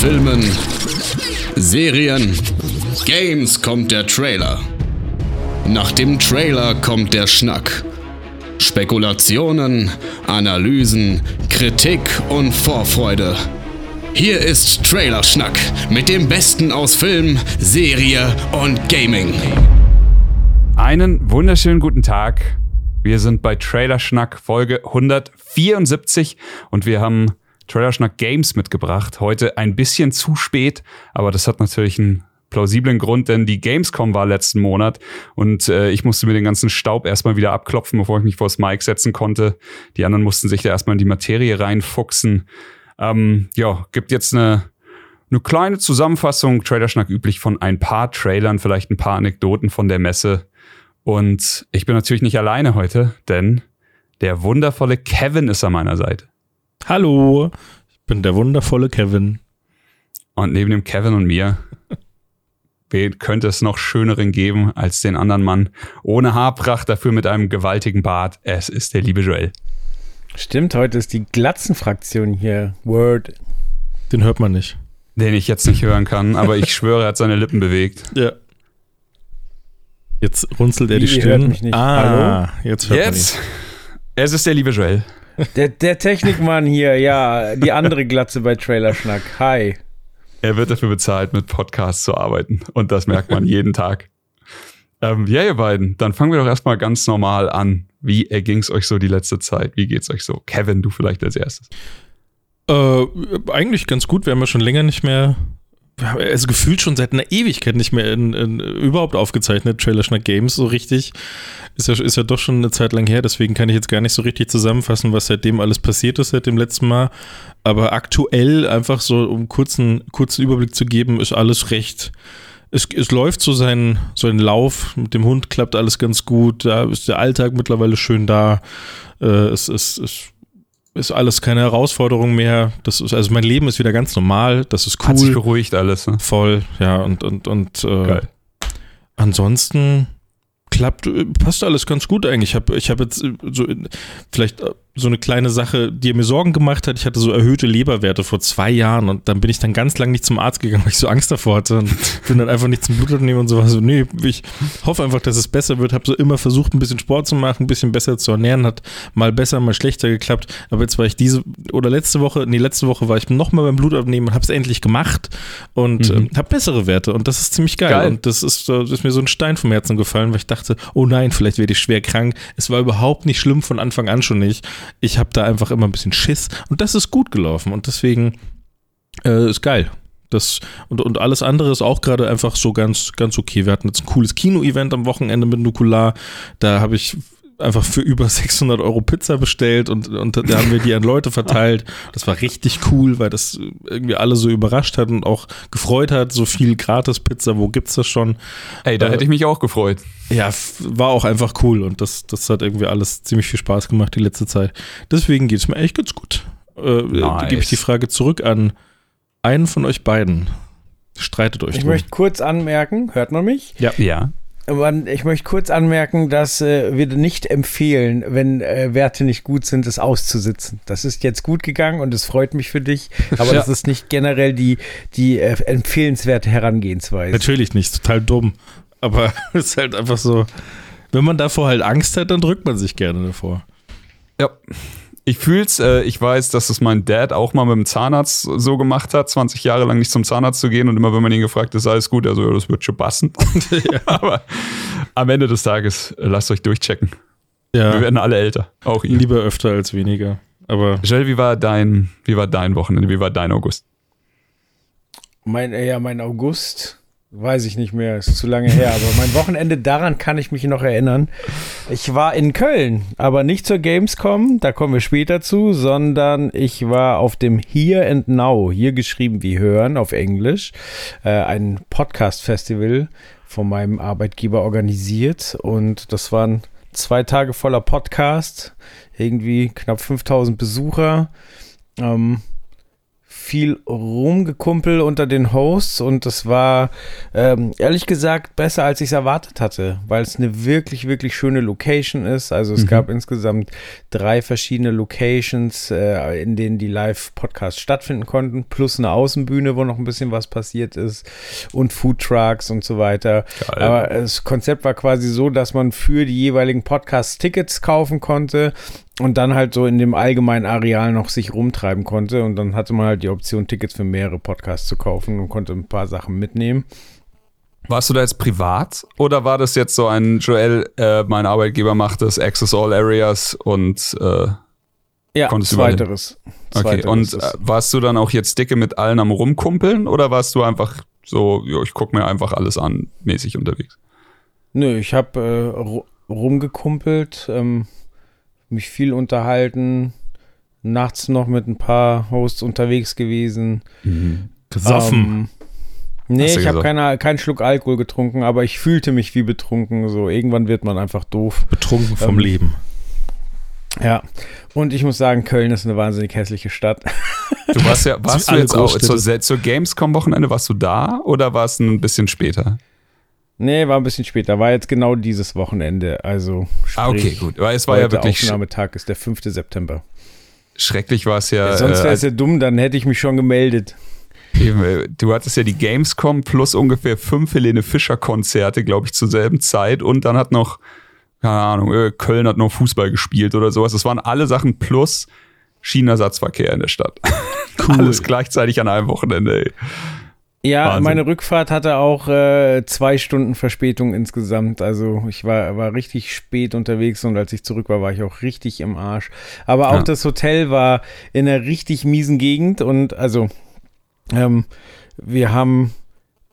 Filmen, Serien, Games kommt der Trailer. Nach dem Trailer kommt der Schnack. Spekulationen, Analysen, Kritik und Vorfreude. Hier ist Trailerschnack mit dem Besten aus Film, Serie und Gaming. Einen wunderschönen guten Tag. Wir sind bei Trailerschnack Folge 174 und wir haben Trailerschnack Games mitgebracht. Heute ein bisschen zu spät, aber das hat natürlich einen plausiblen Grund, denn die Gamescom war letzten Monat und äh, ich musste mir den ganzen Staub erstmal wieder abklopfen, bevor ich mich vors Mic setzen konnte. Die anderen mussten sich da erstmal in die Materie reinfuchsen. Ähm, ja, gibt jetzt eine, eine kleine Zusammenfassung, Trailerschnack üblich von ein paar Trailern, vielleicht ein paar Anekdoten von der Messe. Und ich bin natürlich nicht alleine heute, denn der wundervolle Kevin ist an meiner Seite. Hallo, ich bin der wundervolle Kevin. Und neben dem Kevin und mir, wen könnte es noch schöneren geben als den anderen Mann? Ohne Haarpracht, dafür mit einem gewaltigen Bart. Es ist der liebe Joel. Stimmt, heute ist die Glatzenfraktion hier. Word. Den hört man nicht. Den ich jetzt nicht hören kann, aber ich schwöre, er hat seine Lippen bewegt. Ja. Jetzt runzelt er Wie, die Stirn. mich nicht. Ah, jetzt hört Jetzt, es ist der liebe Joel. Der, der Technikmann hier, ja, die andere Glatze bei Trailerschnack. Hi. Er wird dafür bezahlt, mit Podcasts zu arbeiten. Und das merkt man jeden Tag. Ähm, ja, ihr beiden, dann fangen wir doch erstmal ganz normal an. Wie erging es euch so die letzte Zeit? Wie geht's euch so? Kevin, du vielleicht als erstes. Äh, eigentlich ganz gut. Wir haben ja schon länger nicht mehr, also gefühlt schon seit einer Ewigkeit nicht mehr in, in, überhaupt aufgezeichnet, Trailerschnack Games so richtig. Ist ja, ist ja doch schon eine Zeit lang her, deswegen kann ich jetzt gar nicht so richtig zusammenfassen, was seitdem alles passiert ist seit dem letzten Mal. Aber aktuell, einfach so, um kurzen, kurzen Überblick zu geben, ist alles recht. Es, es läuft so seinen, so einen Lauf. Mit dem Hund klappt alles ganz gut. Da ist der Alltag mittlerweile schön da. Äh, es, es ist alles keine Herausforderung mehr. Das ist, also mein Leben ist wieder ganz normal. Das ist Hat sich cool. beruhigt alles. Ne? Voll, ja, und, und, und äh, ansonsten klappt, äh, passt alles ganz gut eigentlich. Ich habe ich hab jetzt äh, so vielleicht äh, so eine kleine Sache, die mir Sorgen gemacht hat. Ich hatte so erhöhte Leberwerte vor zwei Jahren und dann bin ich dann ganz lang nicht zum Arzt gegangen, weil ich so Angst davor hatte und bin dann einfach nicht zum Blutabnehmen und so war so, nee, ich hoffe einfach, dass es besser wird. Habe so immer versucht, ein bisschen Sport zu machen, ein bisschen besser zu ernähren, hat mal besser, mal schlechter geklappt. Aber jetzt war ich diese oder letzte Woche, nee, letzte Woche war ich nochmal beim Blutabnehmen und habe es endlich gemacht und Mhm. ähm, habe bessere Werte und das ist ziemlich geil. Geil. Und das ist, äh, das ist mir so ein Stein vom Herzen gefallen, weil ich dachte, oh nein, vielleicht werde ich schwer krank. Es war überhaupt nicht schlimm von Anfang an schon nicht. Ich habe da einfach immer ein bisschen Schiss und das ist gut gelaufen und deswegen äh, ist geil. Das, und, und alles andere ist auch gerade einfach so ganz, ganz okay. Wir hatten jetzt ein cooles Kino-Event am Wochenende mit Nukular. Da habe ich einfach für über 600 Euro Pizza bestellt und, und da haben wir die an Leute verteilt. Das war richtig cool, weil das irgendwie alle so überrascht hat und auch gefreut hat. So viel Gratis-Pizza, wo gibt's das schon? Ey, da Äh, hätte ich mich auch gefreut. Ja, war auch einfach cool und das, das hat irgendwie alles ziemlich viel Spaß gemacht die letzte Zeit. Deswegen geht's mir echt ganz gut. Äh, Nice. Gebe ich die Frage zurück an einen von euch beiden. Streitet euch Ich drum. möchte kurz anmerken, hört man mich? Ja. Man- Ich möchte kurz anmerken, dass äh, wir nicht empfehlen, wenn äh, Werte nicht gut sind, es auszusitzen. Das ist jetzt gut gegangen und es freut mich für dich, aber Ja. das ist nicht generell die, die äh, empfehlenswerte Herangehensweise. Natürlich nicht, total dumm. Aber es ist halt einfach so, wenn man davor halt Angst hat, dann drückt man sich gerne davor. Ja. Ich fühl's, äh, ich weiß, dass es mein Dad auch mal mit dem Zahnarzt so gemacht hat, 20 Jahre lang nicht zum Zahnarzt zu gehen und immer, wenn man ihn gefragt hat, ist alles gut, also ja, das wird schon passen. Aber am Ende des Tages, äh, lasst euch durchchecken. Wir Ja, werden alle älter. Auch ihr. lieber öfter als weniger. Aber Joel, wie war dein, wie war dein Wochenende? Wie war dein August? Mein, äh, ja, mein August, weiß ich nicht mehr, ist zu lange her, aber mein Wochenende, daran kann ich mich noch erinnern. Ich war in Köln, aber nicht zur Gamescom, da kommen wir später zu, sondern ich war auf dem Here and Now, hier geschrieben wie Hören auf Englisch, äh, ein Podcast-Festival von meinem Arbeitgeber organisiert und das waren zwei Tage voller Podcast, irgendwie knapp 5000 Besucher. Ähm, viel Rumgekumpel unter den Hosts und das war ähm, ehrlich gesagt besser, als ich es erwartet hatte, weil es eine wirklich, wirklich schöne Location ist. Also es Mhm. gab insgesamt drei verschiedene Locations, äh, in denen die Live-Podcasts stattfinden konnten, plus eine Außenbühne, wo noch ein bisschen was passiert ist und Foodtrucks und so weiter. Geil. Aber das Konzept war quasi so, dass man für die jeweiligen Podcasts Tickets kaufen konnte und dann halt so in dem allgemeinen Areal noch sich rumtreiben konnte. Und dann hatte man halt die Option, Tickets für mehrere Podcasts zu kaufen und konnte ein paar Sachen mitnehmen. Warst du da jetzt privat oder war das jetzt so ein Joel, äh, mein Arbeitgeber macht das, Access All Areas und äh, Ja, Konntest du hin? zweiteres. okay. Zweiteres Und äh, warst du dann auch jetzt dicke mit allen am Rumkumpeln oder warst du einfach so, jo, ich guck mir einfach alles an, mäßig unterwegs? Nö, ich habe äh, ru- rumgekumpelt, ähm, mich viel unterhalten, nachts noch mit ein paar Hosts unterwegs gewesen. Gesoffen. Ähm, nee, du ich habe keinen Schluck Alkohol getrunken, aber ich fühlte mich wie betrunken. So, irgendwann wird man einfach doof. betrunken vom ähm, Leben. Ja. Und ich muss sagen, Köln ist eine wahnsinnig hässliche Stadt. Du warst ja, warst du jetzt auch zur, zur Gamescom-Wochenende, warst du da oder war es ein bisschen später? Nee, war ein bisschen später. War jetzt genau dieses Wochenende. Also, Ah, okay, sprich, gut. Weil es war ja wirklich Aufnahmetag ist der 5. September. schrecklich, war es ja. Sonst äh, wäre es ja dumm, dann hätte ich mich schon gemeldet. Eben, äh, du hattest ja die Gamescom plus ungefähr fünf Helene Fischer Konzerte, glaube ich, zur selben Zeit und dann hat noch, keine Ahnung, äh, Köln hat noch Fußball gespielt oder sowas. Das waren alle Sachen plus Schienenersatzverkehr in der Stadt. Alles gleichzeitig an einem Wochenende, ey. Ja, Wahnsinn. meine Rückfahrt hatte auch äh, zwei Stunden Verspätung insgesamt. Also ich war, war richtig spät unterwegs und als ich zurück war, war ich auch richtig im Arsch. Aber auch Ja. das Hotel war in einer richtig miesen Gegend und also ähm, wir haben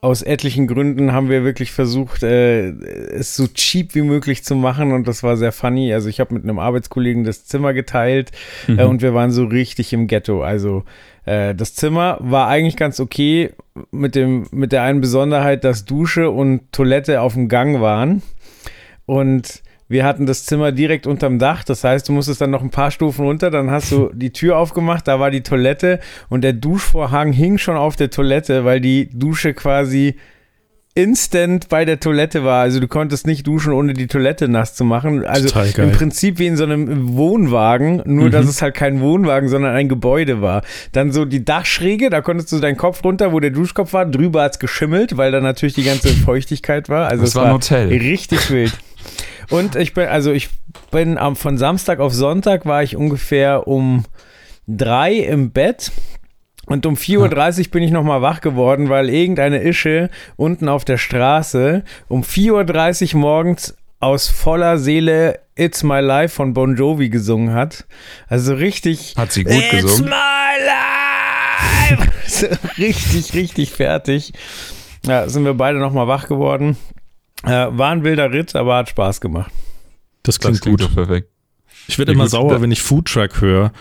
aus etlichen Gründen haben wir wirklich versucht, äh, es so cheap wie möglich zu machen und das war sehr funny. Also ich habe mit einem Arbeitskollegen das Zimmer geteilt äh, und wir waren so richtig im Ghetto. Also äh, das Zimmer war eigentlich ganz okay mit dem mit der einen Besonderheit, dass Dusche und Toilette auf dem Gang waren. Und wir hatten das Zimmer direkt unterm Dach, das heißt, du musstest dann noch ein paar Stufen runter, dann hast du die Tür aufgemacht, da war die Toilette. Und der Duschvorhang hing schon auf der Toilette, weil die Dusche quasi instant bei der Toilette war. Also du konntest nicht duschen, ohne die Toilette nass zu machen. Also im Prinzip wie in so einem Wohnwagen, nur dass es halt kein Wohnwagen, sondern ein Gebäude war. Dann so die Dachschräge, da konntest du deinen Kopf runter, wo der Duschkopf war, drüber hat's geschimmelt, weil da natürlich die ganze Feuchtigkeit war. Also Das es war ein Hotel. richtig wild. Und ich bin, also ich bin am, von Samstag auf Sonntag war ich ungefähr um drei im Bett. Und um 4.30 Uhr bin ich nochmal wach geworden, weil irgendeine Ische unten auf der Straße um 4.30 Uhr morgens aus voller Seele It's My Life von Bon Jovi gesungen hat. Also richtig. Hat sie gut It's gesungen? my life! So richtig, richtig fertig. Ja, sind wir beide nochmal wach geworden. Äh, war ein wilder Ritt, aber hat Spaß gemacht. Das Das klingt klingt gut. perfekt. Ich werde immer gut, sauer, wenn ich Foodtruck höre,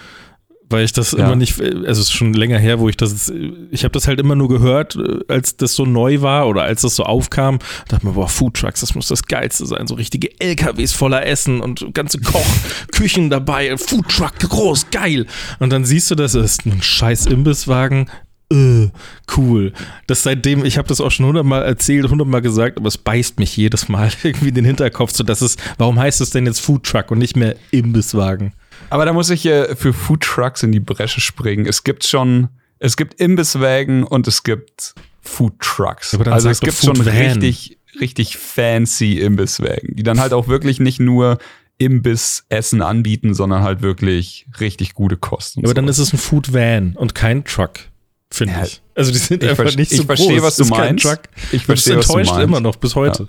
weil ich das Ja. immer nicht, also es ist schon länger her, wo ich das, ich habe das halt immer nur gehört, als das so neu war oder als das so aufkam, dachte mir, boah, Foodtrucks, das muss das Geilste sein, so richtige LKWs voller Essen und ganze Kochküchen dabei, Foodtruck, groß, geil. Und dann siehst du, das ist ein scheiß Imbisswagen, äh, cool. Das seitdem, ich habe das auch schon hundertmal erzählt, hundertmal gesagt, aber es beißt mich jedes Mal irgendwie in den Hinterkopf, so dass es, warum heißt es denn jetzt Foodtruck und nicht mehr Imbisswagen? Aber da muss ich äh, für Food Trucks in die Bresche springen. Es gibt schon, es gibt Imbisswägen und es gibt Food Trucks. Aber dann also es gibt schon Van. richtig, richtig fancy Imbisswägen, die dann halt auch wirklich nicht nur Imbissessen anbieten, sondern halt wirklich richtig gute Kosten. Aber dann sowas. ist es ein Food Van und kein Truck, finde Ja, ich. Also die sind einfach nicht so ich verstehe, groß. was du meinst. Ich verstehe, was du enttäuscht meinst. immer noch bis heute.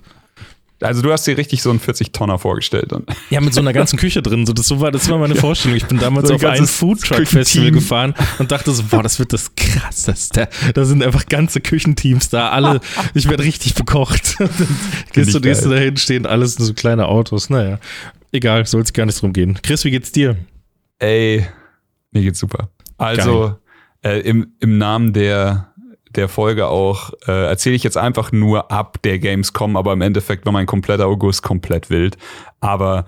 Also du hast dir richtig so einen 40-Tonner vorgestellt. Dann. Ja. mit so einer ganzen Küche drin. So, das, so war, das war meine Vorstellung. Ich bin damals So ein auf ein Foodtruck-Festival gefahren und dachte so, boah, das wird das krasseste. Da sind einfach ganze Küchenteams da, alle, ich werde richtig bekocht. Gehst du, gehst du dahin, stehen alles so kleine Autos. Naja, egal, soll es gar nicht drum gehen. Chris, wie geht's dir? Ey, mir geht's super. Also äh, im, im Namen der, der Folge auch äh, erzähle ich jetzt einfach nur ab der Gamescom, aber im Endeffekt war mein kompletter August komplett wild. Aber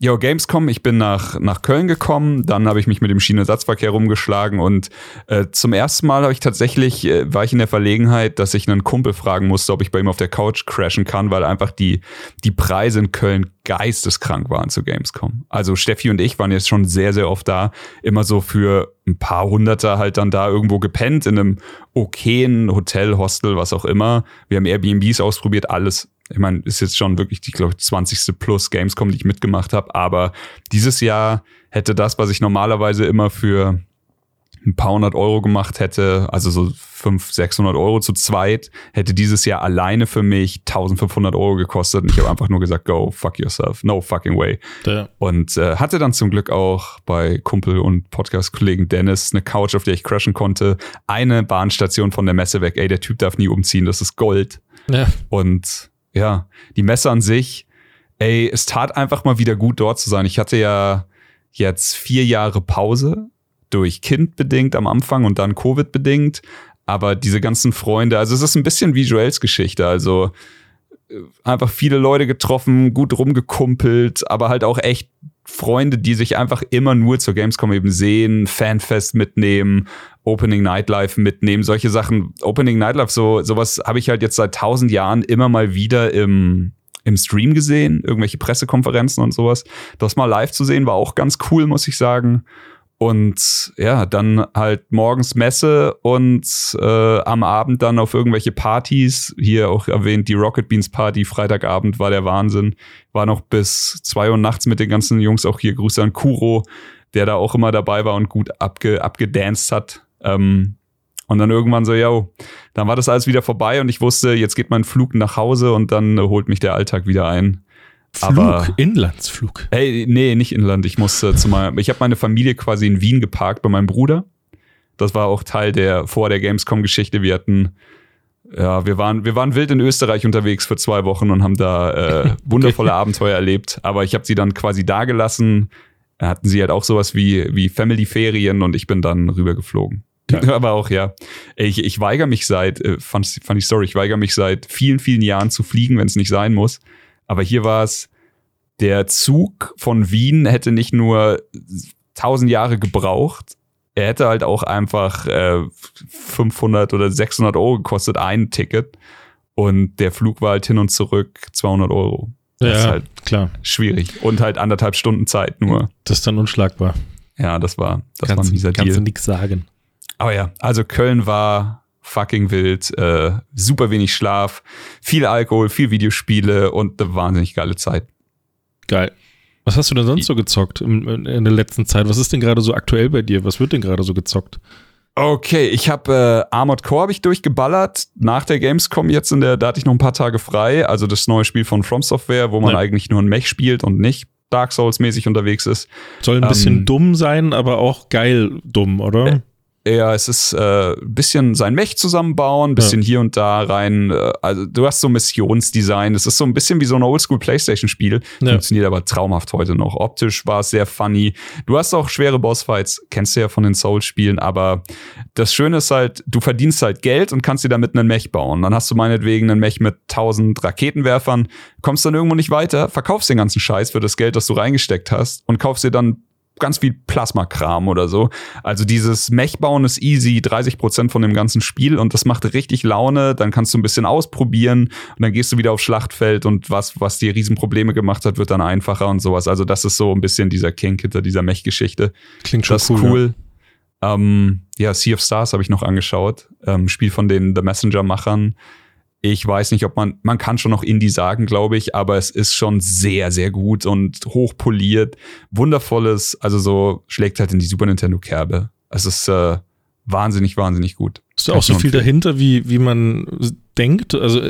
Jo, Gamescom, ich bin nach, nach Köln gekommen, dann habe ich mich mit dem Schienenersatzverkehr rumgeschlagen und äh, zum ersten Mal habe ich tatsächlich, äh, war ich in der Verlegenheit, dass ich einen Kumpel fragen musste, ob ich bei ihm auf der Couch crashen kann, weil einfach die, die Preise in Köln geisteskrank waren zu Gamescom. Also Steffi und ich waren jetzt schon sehr, sehr oft da, immer so für ein paar Hunderter halt dann da irgendwo gepennt, in einem okayen Hotel, Hostel, was auch immer. Wir haben Airbnbs ausprobiert, alles ich meine, ist jetzt schon wirklich die, glaube ich, 20. plus Gamescom, die ich mitgemacht habe. Aber dieses Jahr hätte das, was ich normalerweise immer für ein paar hundert Euro gemacht hätte, also so 500, 600 Euro zu zweit, hätte dieses Jahr alleine für mich 1500 Euro gekostet. Und ich habe einfach nur gesagt, go fuck yourself, no fucking way. Ja. Und äh, hatte dann zum Glück auch bei Kumpel und Podcast-Kollegen Dennis eine Couch, auf der ich crashen konnte. Eine Bahnstation von der Messe weg. Ey, der Typ darf nie umziehen, das ist Gold. Ja. Und ja, die Messe an sich, ey, es tat einfach mal wieder gut dort zu sein. Ich hatte ja jetzt vier Jahre Pause durch Kind bedingt am Anfang und dann Covid bedingt. Aber diese ganzen Freunde, also es ist ein bisschen Joels Geschichte. Also äh, einfach viele Leute getroffen, gut rumgekumpelt, aber halt auch echt Freunde, die sich einfach immer nur zur Gamescom eben sehen, Fanfest mitnehmen, Opening Nightlife mitnehmen, solche Sachen. Opening Nightlife, so sowas habe ich halt jetzt seit tausend Jahren immer mal wieder im im Stream gesehen, irgendwelche Pressekonferenzen und sowas. Das mal live zu sehen war auch ganz cool, muss ich sagen. Und ja, dann halt morgens Messe und äh, am Abend dann auf irgendwelche Partys. Hier auch erwähnt, die Rocket Beans Party, Freitagabend war der Wahnsinn. War noch bis zwei Uhr nachts mit den ganzen Jungs, auch hier Grüße an Kuro, der da auch immer dabei war und gut abge, abgedanced hat. Ähm, und dann irgendwann so, yo, dann war das alles wieder vorbei und ich wusste, jetzt geht mein Flug nach Hause und dann holt mich der Alltag wieder ein. Flug, aber, Inlandsflug. Hey, nee, nicht Inland. Ich musste zu meinem, ich habe meine Familie quasi in Wien geparkt bei meinem Bruder. Das war auch Teil der vor der Gamescom-Geschichte. Wir hatten, ja, wir waren, wir waren wild in Österreich unterwegs für zwei Wochen und haben da äh, wundervolle. Abenteuer erlebt. Aber ich habe sie dann quasi da gelassen. Hatten sie halt auch sowas wie, wie Family-Ferien und ich bin dann rübergeflogen. Ja. Aber auch, ja. Ich, ich weigere mich seit, äh, fand, fand ich sorry, ich weigere mich seit vielen, vielen Jahren zu fliegen, wenn es nicht sein muss. Aber hier war es, der Zug von Wien hätte nicht nur tausend Jahre gebraucht, er hätte halt auch einfach äh, 500 oder 600 Euro gekostet, ein Ticket. Und der Flug war halt hin und zurück 200 Euro. Das ja, ist halt klar. Schwierig. Und halt anderthalb Stunden Zeit nur. Das ist dann unschlagbar. Ja, das war, das kannst, war ein mieser kannst Deal. Kannst du nichts sagen. Aber ja, also Köln war fucking wild, äh, super wenig Schlaf, viel Alkohol, viel Videospiele und eine wahnsinnig geile Zeit. Geil. Was hast du denn sonst so gezockt in, in der letzten Zeit? Was ist denn gerade so aktuell bei dir? Was wird denn gerade so gezockt? Okay, ich habe äh, Armored Core habe ich durchgeballert nach der Gamescom jetzt in der da hatte ich noch ein paar Tage frei, also das neue Spiel von From Software, wo man ja. eigentlich nur ein Mech spielt und nicht Dark Souls mäßig unterwegs ist. Soll ein bisschen ähm, dumm sein, aber auch geil dumm, oder? Ja, es ist äh, bisschen sein Mech zusammenbauen, bisschen ja. hier und da rein. Äh, also du hast so Missionsdesign. Es ist so ein bisschen wie so ein Oldschool PlayStation-Spiel. Ja. Funktioniert aber traumhaft heute noch. Optisch war es sehr funny. Du hast auch schwere Bossfights, kennst du ja von den Souls-Spielen, aber das Schöne ist halt, du verdienst halt Geld und kannst dir damit einen Mech bauen. Dann hast du meinetwegen einen Mech mit 1000 Raketenwerfern, kommst dann irgendwo nicht weiter, verkaufst den ganzen Scheiß für das Geld, das du reingesteckt hast und kaufst dir dann ganz viel Plasmakram oder so. Also dieses Mech-Bauen ist easy, 30 Prozent von dem ganzen Spiel und das macht richtig Laune. Dann kannst du ein bisschen ausprobieren und dann gehst du wieder aufs Schlachtfeld und was, was dir Riesenprobleme gemacht hat, wird dann einfacher und sowas. Also das ist so ein bisschen dieser Kink hinter dieser Mech-Geschichte. Klingt schon das cool. cool. Ja. Ähm, ja, Sea of Stars habe ich noch angeschaut. Ähm, Spiel von den The Messenger-Machern. Ich weiß nicht, ob man, man kann schon noch Indie sagen, glaube ich, aber es ist schon sehr, sehr gut und hochpoliert. Wundervolles, also so schlägt halt in die Super Nintendo Kerbe. Es ist äh, wahnsinnig, wahnsinnig gut. Ist da auch so viel dahinter, wie, wie man denkt? Also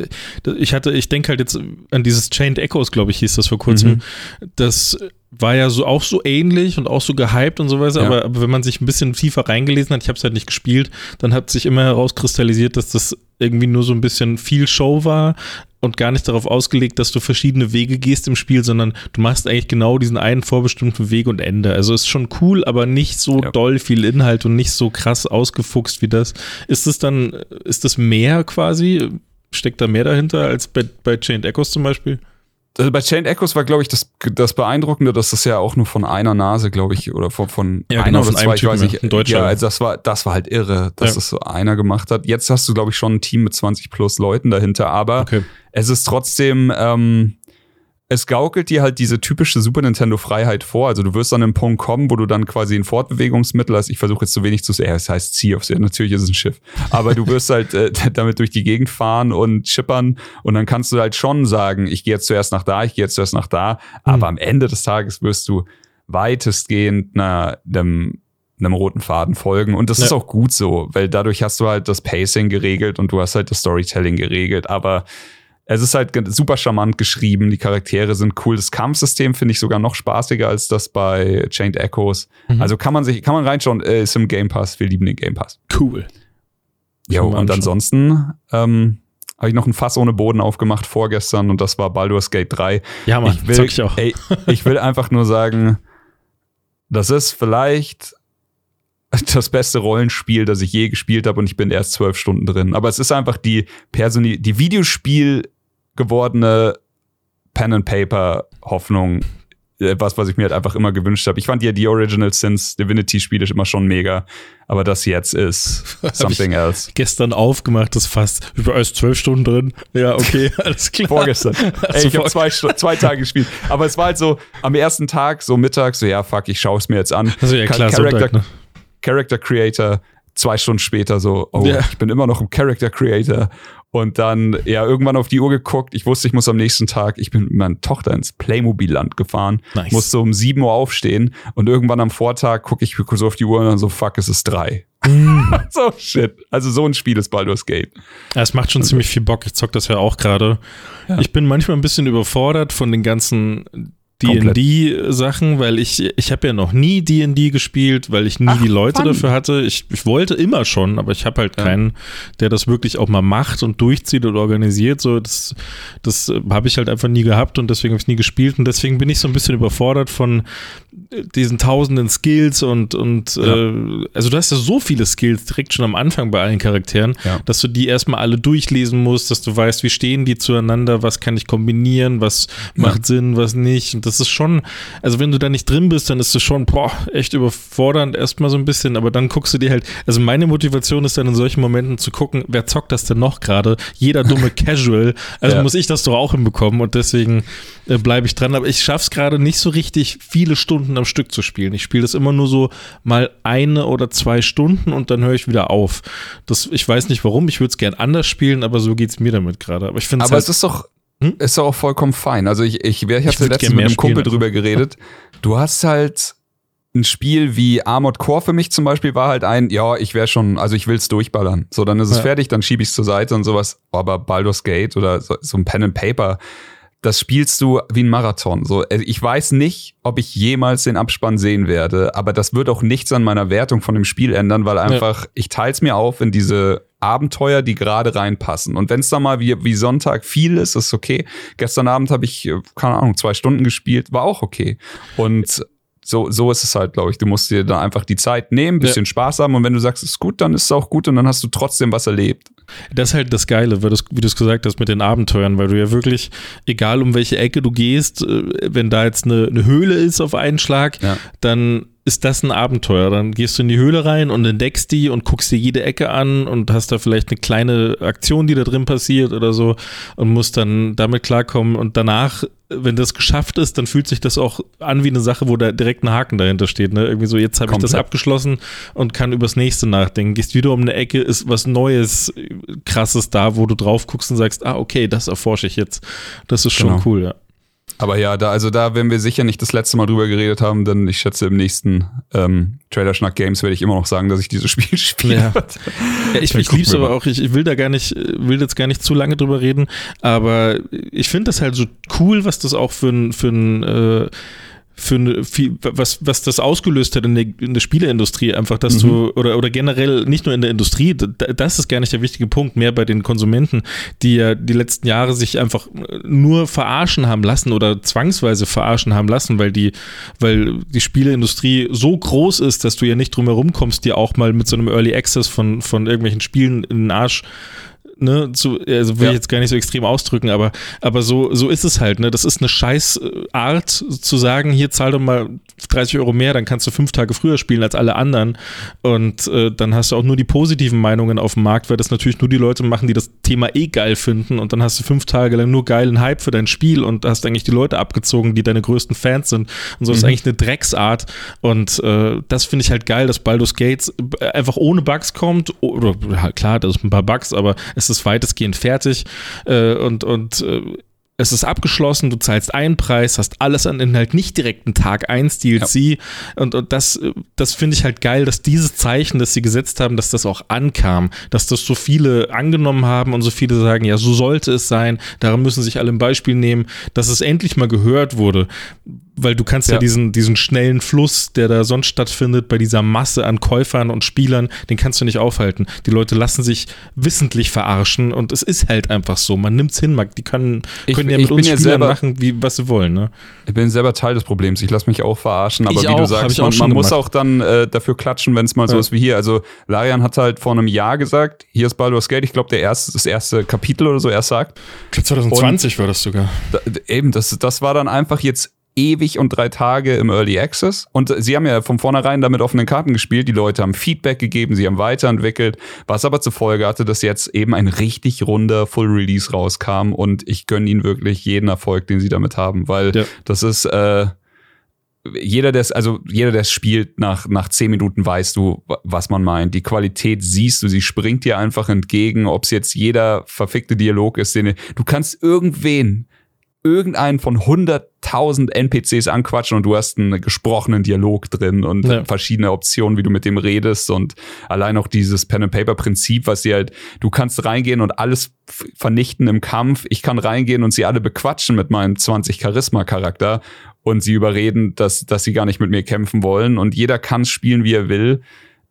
ich hatte, ich denke halt jetzt an dieses Chained Echoes, glaube ich, hieß das vor kurzem. Mhm. Das war ja so auch so ähnlich und auch so gehypt und so weiter, ja. aber, aber wenn man sich ein bisschen tiefer reingelesen hat, ich habe es halt nicht gespielt, dann hat sich immer herauskristallisiert, dass das irgendwie nur so ein bisschen viel Show war und gar nicht darauf ausgelegt, dass du verschiedene Wege gehst im Spiel, sondern du machst eigentlich genau diesen einen vorbestimmten Weg und Ende. Also ist schon cool, aber nicht so ja. doll viel Inhalt und nicht so krass ausgefuchst wie das. Ist es dann, ist das mehr quasi? Steckt da mehr dahinter als bei, bei Chained Echoes zum Beispiel? Also bei Chained Echoes war, glaube ich, das, das Beeindruckende, dass das ja auch nur von einer Nase, glaube ich, oder von, von Ja, einer genau, oder von zwei, einem ich weiß nicht. ein Deutscher. Ja, also das war, das war halt irre, dass Ja. das so einer gemacht hat. Jetzt hast du, glaube ich, schon ein Team mit 20 plus Leuten dahinter, aber Okay. es ist trotzdem, ähm, es gaukelt dir halt diese typische Super Nintendo Freiheit vor. Also du wirst an einen Punkt kommen, wo du dann quasi ein Fortbewegungsmittel hast. Ich versuche jetzt so wenig zu sagen. Es heißt Sea of Sea. Natürlich ist es ein Schiff. Aber du wirst halt äh, damit durch die Gegend fahren und chippern. Und dann kannst du halt schon sagen, ich gehe jetzt zuerst nach da, ich gehe jetzt zuerst nach da. Aber am Ende des Tages wirst du weitestgehend einer, einem, einem roten Faden folgen. Und das Ja. ist auch gut so, weil dadurch hast du halt das Pacing geregelt und du hast halt das Storytelling geregelt. Aber es ist halt super charmant geschrieben, die Charaktere sind cool. Das Kampfsystem finde ich sogar noch spaßiger als das bei Chained Echoes. Mhm. Also kann man sich, kann man reinschauen, äh, ist im Game Pass. Wir lieben den Game Pass. Cool. Man und ansonsten ähm, habe ich noch ein Fass ohne Boden aufgemacht vorgestern und das war Baldur's Gate 3. Ja, Mann, ich will, ich auch. Ey, ich will einfach nur sagen, das ist vielleicht das beste Rollenspiel, das ich je gespielt habe und ich bin erst zwölf Stunden drin. Aber es ist einfach die Personi die Videospiel gewordene Pen and Paper Hoffnung, äh, was ich mir halt einfach immer gewünscht habe. Ich fand ja die Original Sins Divinity Spiele immer schon mega, aber das jetzt ist something else. Gestern aufgemacht, das fast. War erst zwölf Stunden drin. Ja, okay, alles klar. Vorgestern. Ey, ich habe zwei, zwei Tage gespielt. Aber es war halt so am ersten Tag, so mittags, so ja, fuck, ich schaue es mir jetzt an. Also ja, klar, Character, Sonntag, ne? Character Creator, zwei Stunden später so, oh, Ja. ich bin immer noch im Character Creator. Und dann, ja, irgendwann auf die Uhr geguckt. Ich wusste, ich muss am nächsten Tag, ich bin mit meiner Tochter ins Playmobil-Land gefahren, Nice. musste um 7 Uhr aufstehen und irgendwann am Vortag gucke ich so auf die Uhr und dann so, fuck, es ist drei. Mm. so, shit. Also so ein Spiel ist Baldur's Gate. Ja, es macht schon ziemlich viel Bock. Ich zock das ja auch gerade. Ich bin manchmal ein bisschen überfordert von den ganzen. D&D-Sachen, weil ich, ich habe ja noch nie D&D gespielt, weil ich nie Ach, die Leute fun. dafür hatte. Ich, ich wollte immer schon, aber ich habe halt Ja. keinen, der das wirklich auch mal macht und durchzieht oder organisiert. So, das das habe ich halt einfach nie gehabt und deswegen habe ich nie gespielt und deswegen bin ich so ein bisschen überfordert von äh, diesen tausenden Skills und, und Ja. äh, also du hast ja so viele Skills direkt schon am Anfang bei allen Charakteren, Ja. dass du die erstmal alle durchlesen musst, dass du weißt, wie stehen die zueinander, was kann ich kombinieren, was macht Sinn, was nicht. Und das ist schon, also wenn du da nicht drin bist, dann ist es schon, boah, echt überfordernd erstmal so ein bisschen, aber dann guckst du dir halt, also meine Motivation ist dann in solchen Momenten zu gucken, wer zockt das denn noch gerade? Jeder dumme Casual, also Ja. muss ich das doch auch hinbekommen und deswegen äh, bleibe ich dran, aber ich schaff's gerade nicht so richtig viele Stunden am Stück zu spielen. Ich spiele das immer nur so mal eine oder zwei Stunden und dann höre ich wieder auf. Das, ich weiß nicht warum, ich würde es gern anders spielen, aber so geht's mir damit gerade. Aber ich finde Aber halt, es ist doch, Hm? ist doch auch vollkommen fein. Also ich, ich, ich hatte letztens mit einem Kumpel spielen, drüber geredet. Du hast halt ein Spiel wie Armored Core für mich zum Beispiel war halt ein, ja, ich wäre schon, also ich will's durchballern. So, dann ist es Ja. fertig, dann schiebe ich es zur Seite und sowas. Aber Baldur's Gate oder so, so ein Pen and Paper, das spielst du wie ein Marathon. So, äh, ich weiß nicht, ob ich jemals den Abspann sehen werde, aber das wird auch nichts an meiner Wertung von dem Spiel ändern, weil einfach, ich teils mir auf in diese Abenteuer, die gerade reinpassen. Und wenn es dann mal wie, wie Sonntag viel ist, ist okay. Gestern Abend habe ich, äh, keine Ahnung, zwei Stunden gespielt, war auch okay. Und so, so ist es halt, glaube ich. Du musst dir da einfach die Zeit nehmen, bisschen Spaß haben und wenn du sagst, es ist gut, dann ist es auch gut und dann hast du trotzdem was erlebt. Das ist halt das Geile, weil das, wie du es gesagt hast mit den Abenteuern, weil du ja wirklich, egal um welche Ecke du gehst, äh, wenn da jetzt eine, eine Höhle ist auf einen Schlag, Ja. dann ist das ein Abenteuer. Dann gehst du in die Höhle rein und entdeckst die und guckst dir jede Ecke an und hast da vielleicht eine kleine Aktion, die da drin passiert oder so und musst dann damit klarkommen. Und danach, wenn das geschafft ist, dann fühlt sich das auch an wie eine Sache, wo da direkt ein Haken dahinter steht. Ne? Irgendwie so, jetzt habe ich das abgeschlossen und kann übers nächste nachdenken. Gehst wieder um eine Ecke, ist was Neues, krasses da, wo du drauf guckst und sagst, ah, okay, das erforsche ich jetzt. Das ist schon Genau. cool, ja. Aber ja, da, also da werden wir sicher nicht das letzte Mal drüber geredet haben, denn ich schätze, im nächsten ähm, Trailer Schnack Games werde ich immer noch sagen, dass ich dieses Spiel spiele. Ja. Ja, ich ich gucken liebe es wir aber auch, ich, ich will da gar nicht, will jetzt gar nicht zu lange drüber reden, aber ich finde das halt so cool, was das auch für ein, für ein, äh, für eine, viel, was, was das ausgelöst hat in der, in der Spieleindustrie, einfach, dass Mhm. du, oder, oder generell nicht nur in der Industrie, da- das ist gar nicht der wichtige Punkt, mehr bei den Konsumenten, die ja die letzten Jahre sich einfach nur verarschen haben lassen oder zwangsweise verarschen haben lassen, weil die, weil die Spieleindustrie so groß ist, dass du ja nicht drum herum kommst, dir auch mal mit so einem Early Access von, von irgendwelchen Spielen in den Arsch ne, zu, also will Ja. ich jetzt gar nicht so extrem ausdrücken, aber, aber so, so ist es halt, ne? Das ist eine scheiß äh, Art zu sagen, hier zahl doch mal 30 Euro mehr, dann kannst du fünf Tage früher spielen als alle anderen. Und äh, dann hast du auch nur die positiven Meinungen auf dem Markt, weil das natürlich nur die Leute machen, die das Thema eh geil finden. Und dann hast du fünf Tage lang nur geilen Hype für dein Spiel und hast eigentlich die Leute abgezogen, die deine größten Fans sind. Und so ist eigentlich eine Drecksart. Und äh, das finde ich halt geil, dass Baldur's Gates äh, einfach ohne Bugs kommt. Oder klar, das ist ein paar Bugs, aber es ist weitestgehend fertig. Äh, und und äh, es ist abgeschlossen, du zahlst einen Preis, hast alles an Inhalt, nicht direkt einen Tag 1 DLC. Und, und das, äh, das finde ich halt geil, dass dieses Zeichen, das sie gesetzt haben, dass das auch ankam, dass das so viele angenommen haben und so viele sagen, ja, so sollte es sein, daran müssen sich alle ein Beispiel nehmen, dass es endlich mal gehört wurde. Weil du kannst ja, Ja. diesen, diesen schnellen Fluss, der da sonst stattfindet, bei dieser Masse an Käufern und Spielern, den kannst du nicht aufhalten. Die Leute lassen sich wissentlich verarschen und es ist halt einfach so. Man nimmt's hin, man- die können, Ich- können ja ich mit bin uns ja Spielern selber- machen, wie, was sie wollen, ne? Ich bin selber Teil des Problems. Ich lasse mich auch verarschen, aber Ich wie auch, du sagst, man, man muss auch dann äh, dafür klatschen, wenn es mal so Ja. ist wie hier. Also Larian hat halt vor einem Jahr gesagt, hier ist Baldur's Gate, ich glaube der erste, das erste Kapitel oder so, er sagt. Ich glaube 2020 war das sogar. Da, eben, das, das war dann einfach jetzt ewig und drei Tage im Early Access. Und sie haben ja von vornherein damit offenen Karten gespielt. Die Leute haben Feedback gegeben, sie haben weiterentwickelt, was aber zur Folge hatte, dass jetzt eben ein richtig runder Full Release rauskam. Und ich gönne ihnen wirklich jeden Erfolg, den sie damit haben, weil Ja. das ist, äh, jeder, der es, also jeder, der spielt, nach, nach zehn Minuten weißt du, wa- was man meint. Die Qualität siehst du, sie springt dir einfach entgegen, ob es jetzt jeder verfickte Dialog ist, den du kannst irgendwen, irgendeinen von 100.000 NPCs anquatschen und du hast einen gesprochenen Dialog drin und Ja. verschiedene Optionen, wie du mit dem redest und allein auch dieses Pen-and-Paper-Prinzip, was sie halt, du kannst reingehen und alles vernichten im Kampf. Ich kann reingehen und sie alle bequatschen mit meinem 20 Charisma-Charakter und sie überreden, dass, dass sie gar nicht mit mir kämpfen wollen und jeder kann spielen, wie er will.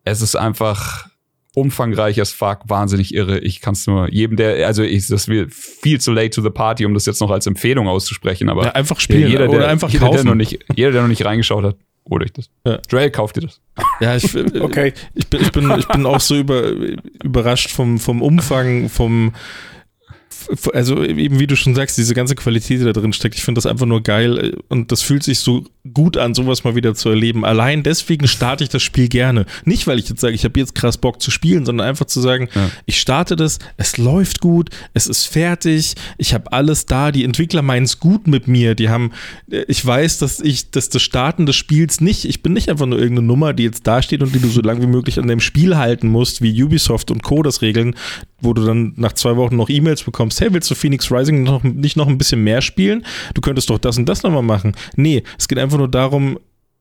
Es ist einfach umfangreich as fuck, wahnsinnig irre. Ich kann es nur jedem, der, also ich, das wird viel zu late to the party, um das jetzt noch als Empfehlung auszusprechen, aber Ja, einfach spielen jeder, der, oder einfach jeder, der kaufen. noch nicht, jeder, der noch nicht reingeschaut hat, holt euch das. Ja. Joel, kauft dir das. Ja, ich, äh, Okay. ich, bin, ich, bin, ich bin auch so über, überrascht vom, vom Umfang, vom also eben wie du schon sagst, diese ganze Qualität, die da drin steckt, ich finde das einfach nur geil äh, und das fühlt sich so gut an, sowas mal wieder zu erleben. Allein deswegen starte ich das Spiel gerne. Nicht, weil ich jetzt sage, ich habe jetzt krass Bock zu spielen, sondern einfach zu sagen, Ja. ich starte das, es läuft gut, es ist fertig, ich habe alles da, die Entwickler meinen es gut mit mir, die haben, äh, ich weiß, dass ich, dass das Starten des Spiels nicht, ich bin nicht einfach nur irgendeine Nummer, die jetzt da steht und die du so lange wie möglich an dem Spiel halten musst, wie Ubisoft und Co. das regeln, wo du dann nach zwei Wochen noch E-Mails bekommst, hey, willst du Phoenix Rising noch, nicht noch ein bisschen mehr spielen? Du könntest doch das und das nochmal machen. Nee, es geht einfach nur darum,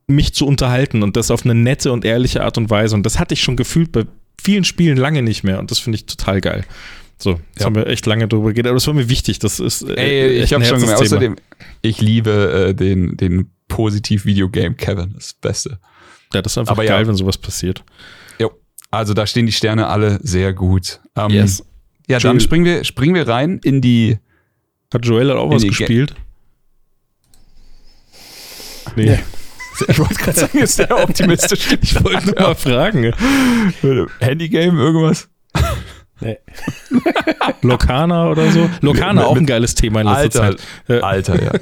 mich zu unterhalten und das auf eine nette und ehrliche Art und Weise. Und das hatte ich schon gefühlt bei vielen Spielen lange nicht mehr und das finde ich total geil. So, jetzt Ja. haben wir echt lange drüber geredet, aber das war mir wichtig. Das ist äh, Ey, ich habe schon gemerkt. Außerdem, ich liebe äh, den, den Positiv-Videogame Kevin, das Beste. Ja, das ist einfach Aber geil, ja. wenn sowas passiert. Jo. Also da stehen die Sterne alle sehr gut. Ähm, Yes. Ja, dann Joel- springen wir, springen wir rein in die. Hat Joel auch was gespielt? Nee. Ja. Ich wollte gerade sagen, ist der optimistisch. Ich wollte nur mal fragen. Handygame, irgendwas? Nee. Lokana oder so? Lokana, Mit- auch ein mit- geiles Thema in letzter Alter, Zeit. Ja. Alter, ja.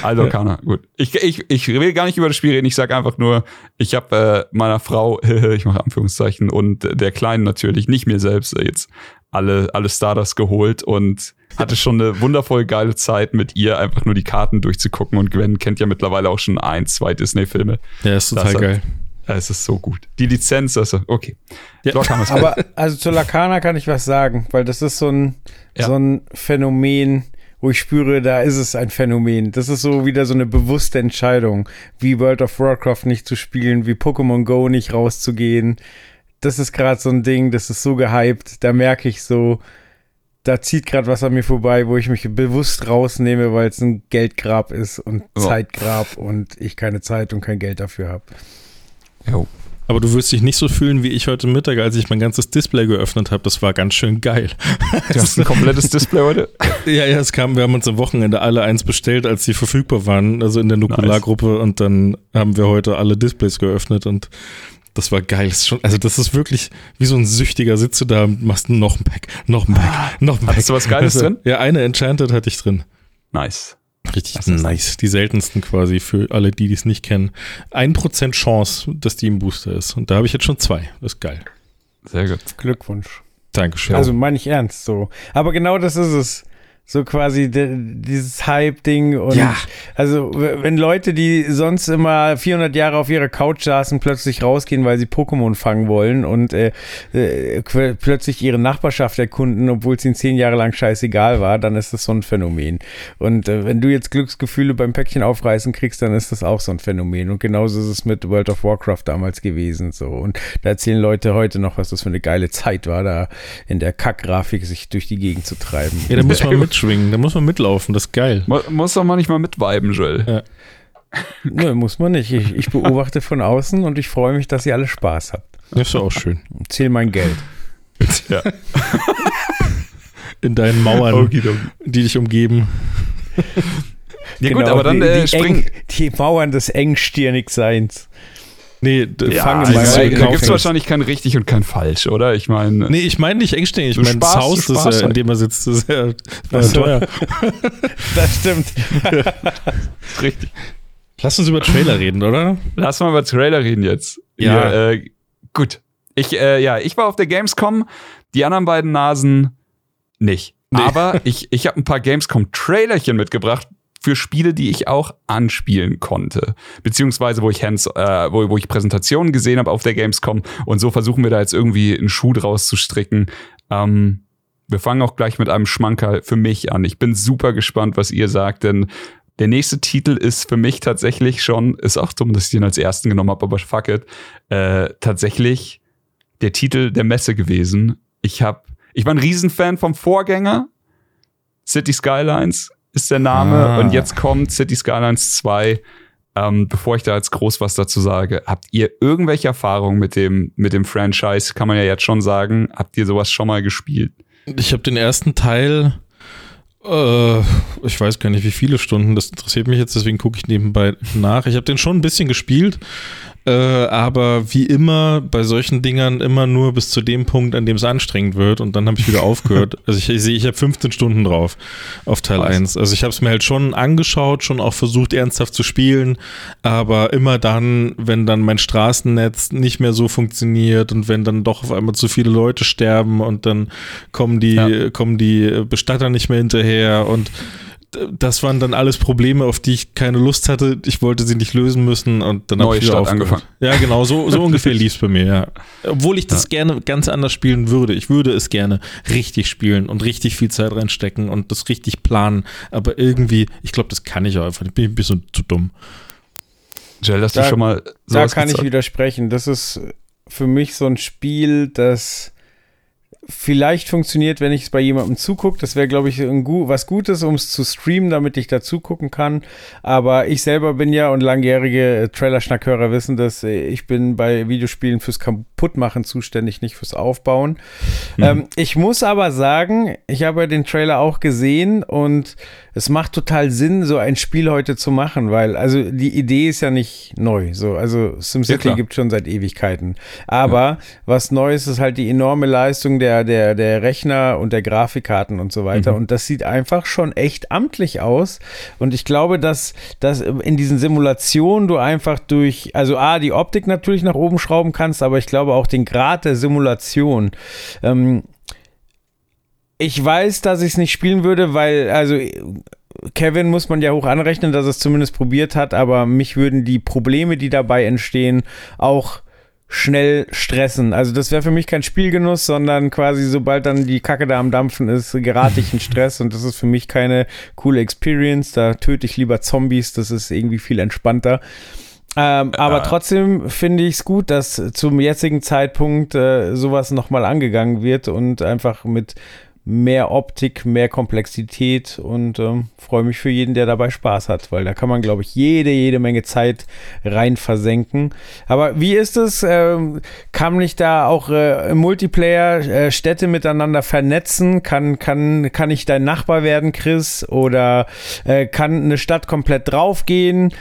Also Kana, gut. Ich, ich, ich will gar nicht über das Spiel reden, ich sage einfach nur, ich habe äh, meiner Frau, ich mache Anführungszeichen, und der Kleinen natürlich, nicht mir selbst, äh, jetzt alle, alle Stardust geholt und hatte schon eine wundervoll geile Zeit mit ihr, einfach nur die Karten durchzugucken. Und Gwen kennt ja mittlerweile auch schon ein, zwei Disney-Filme. Ja, ist total Das hat- geil. Es ist so gut. Die Lizenz, also, okay. Ja. Aber also zu Lacana kann ich was sagen, weil das ist so ein, Ja. so ein Phänomen, wo ich spüre, da ist es ein Phänomen. Das ist so wieder so eine bewusste Entscheidung, wie World of Warcraft nicht zu spielen, wie Pokémon Go nicht rauszugehen. Das ist gerade so ein Ding, das ist so gehypt. Da merke ich so, da zieht gerade was an mir vorbei, wo ich mich bewusst rausnehme, weil es ein Geldgrab ist und Ja. Zeitgrab und ich keine Zeit und kein Geld dafür habe. Jo. Aber du wirst dich nicht so fühlen wie ich heute Mittag, als ich mein ganzes Display geöffnet habe. Das war ganz schön geil. Du hast ein komplettes Display heute? Ja, ja, es kam, wir haben uns am Wochenende alle eins bestellt, als sie verfügbar waren, also in der Nukulargruppe und dann haben wir heute alle Displays geöffnet und Das war geil. Das ist schon, also das ist wirklich wie so ein süchtiger Sitze da und machst noch ein Pack, noch ein Pack, noch ein Pack. Hast du was Geiles Also, drin? Ja, eine Enchanted hatte ich drin. Nice. Richtig nice. Die seltensten quasi für alle, die es nicht kennen. Ein Prozent Chance, dass die im Booster ist. Und da habe ich jetzt schon zwei. Das ist geil. Sehr gut. Glückwunsch. Dankeschön. Also meine ich ernst so. Aber genau das ist es. So quasi dieses Hype-Ding und Ja. also wenn Leute, die sonst immer 400 Jahre auf ihrer Couch saßen, plötzlich rausgehen, weil sie Pokémon fangen wollen und äh, äh, plötzlich ihre Nachbarschaft erkunden, obwohl es ihnen zehn Jahre lang scheißegal war, dann ist das so ein Phänomen. Und äh, wenn du jetzt Glücksgefühle beim Päckchen aufreißen kriegst, dann ist das auch so ein Phänomen. Und genauso ist es mit World of Warcraft damals gewesen. So und da erzählen Leute heute noch, was das für eine geile Zeit war, da in der Kackgrafik sich durch die Gegend zu treiben. ja, da muss man mitschwingen, da muss man mitlaufen. Das ist geil. Mu- Muss doch manchmal mitviben, Joel. Nö, muss man nicht. Ich, ich beobachte von außen und ich freue mich, dass ihr alle Spaß habt. Das ist ja auch schön. Zähl mein Geld. Ja. In deinen Mauern, die dich umgeben. Ja gut, Genau, aber dann die, äh, die, eng, die Mauern des Engstirnigseins. Nee, Ja, fangen also, mal so da gibt es ist. wahrscheinlich kein richtig und kein falsch, oder? Ich meine, Nee, ich meine nicht engständig, ich meine das Haus, das, sparst er- in dem er sitzt, das ist ja Ach äh, so. teuer. Das stimmt. ist richtig. Lass uns über Trailer reden, oder? Lass mal über Trailer reden jetzt. Ja. Ja, äh, gut. Ich, äh, ja, ich war auf der Gamescom, die anderen beiden Nasen nicht. Nee. Aber ich, ich habe ein paar Gamescom-Trailerchen mitgebracht für Spiele, die ich auch anspielen konnte. Beziehungsweise, wo ich Hands, äh, wo, wo ich Präsentationen gesehen habe auf der Gamescom. Und so versuchen wir da jetzt irgendwie einen Schuh draus zu stricken. Ähm, wir fangen auch gleich mit einem Schmankerl für mich an. Ich bin super gespannt, was ihr sagt, denn der nächste Titel ist für mich tatsächlich schon, ist auch dumm, dass ich den als ersten genommen habe, aber fuck it, äh, tatsächlich der Titel der Messe gewesen. Ich hab, ich war ein Riesenfan vom Vorgänger. City Skylines ist der Name Ah. und jetzt kommt City Skylines 2. Ähm, bevor ich da jetzt groß was dazu sage, habt ihr irgendwelche Erfahrungen mit dem, mit dem Franchise? Kann man ja jetzt schon sagen. Habt ihr sowas schon mal gespielt? Ich habe den ersten Teil, äh, ich weiß gar nicht, wie viele Stunden, das interessiert mich jetzt, deswegen gucke ich nebenbei nach. Ich habe den schon ein bisschen gespielt, äh, aber wie immer bei solchen Dingern immer nur bis zu dem Punkt, an dem es anstrengend wird und dann habe ich wieder aufgehört. Also ich, ich sehe, ich habe 15 Stunden drauf auf Teil Krass. 1. Also ich habe es mir halt schon angeschaut, schon auch versucht ernsthaft zu spielen, aber immer dann, wenn dann mein Straßennetz nicht mehr so funktioniert und wenn dann doch auf einmal zu viele Leute sterben und dann kommen die, Ja. kommen die Bestatter nicht mehr hinterher und das waren dann alles Probleme, auf die ich keine Lust hatte. Ich wollte sie nicht lösen müssen und dann habe ich wieder angefangen. Ja, genau, so, so ungefähr lief es bei mir, ja. Obwohl ich das gerne ganz anders spielen würde. Ich würde es gerne richtig spielen und richtig viel Zeit reinstecken und das richtig planen. Aber irgendwie, ich glaube, das kann ich auch einfach. Ich bin ein bisschen zu dumm. Jill, hast Da- du schon mal Da kann ich widersprechen. Das ist für mich so ein Spiel, das vielleicht funktioniert, wenn ich es bei jemandem zugucke. Das wäre, glaube ich, ein was Gutes, um es zu streamen, damit ich da zugucken kann. Aber ich selber bin ja und langjährige äh, Trailer-Schnackhörer wissen das, äh, ich bin bei Videospielen fürs Kaputtmachen zuständig, nicht fürs Aufbauen. Ähm, ich muss aber sagen, ich habe ja den Trailer auch gesehen und es macht total Sinn, so ein Spiel heute zu machen, weil also die Idee ist ja nicht neu. So, also Ja, SimCity klar. gibt schon seit Ewigkeiten. Aber was Neues ist halt die enorme Leistung der, der, der Rechner und der Grafikkarten und so weiter. Und das sieht einfach schon echt amtlich aus. Und ich glaube, dass, dass in diesen Simulationen du einfach durch, also A, die Optik natürlich nach oben schrauben kannst, aber ich glaube auch den Grad der Simulation. Ähm, ich weiß, dass ich es nicht spielen würde, weil, also Kevin muss man ja hoch anrechnen, dass er es zumindest probiert hat, aber mich würden die Probleme, die dabei entstehen, auch schnell stressen. Also das wäre für mich kein Spielgenuss, sondern quasi sobald dann die Kacke da am Dampfen ist, gerate ich in Stress und das ist für mich keine coole Experience. Da töte ich lieber Zombies, das ist irgendwie viel entspannter. Ähm, aber trotzdem finde ich es gut, dass zum jetzigen Zeitpunkt äh, sowas nochmal angegangen wird und einfach mit mehr Optik, mehr Komplexität und ähm, freue mich für jeden, der dabei Spaß hat, weil da kann man, glaube ich, jede, jede Menge Zeit rein versenken. Aber wie ist es? Ähm, kann mich da auch äh, im Multiplayer äh, Städte miteinander vernetzen? Kann, kann, kann ich dein Nachbar werden, Chris? Oder äh, kann eine Stadt komplett draufgehen?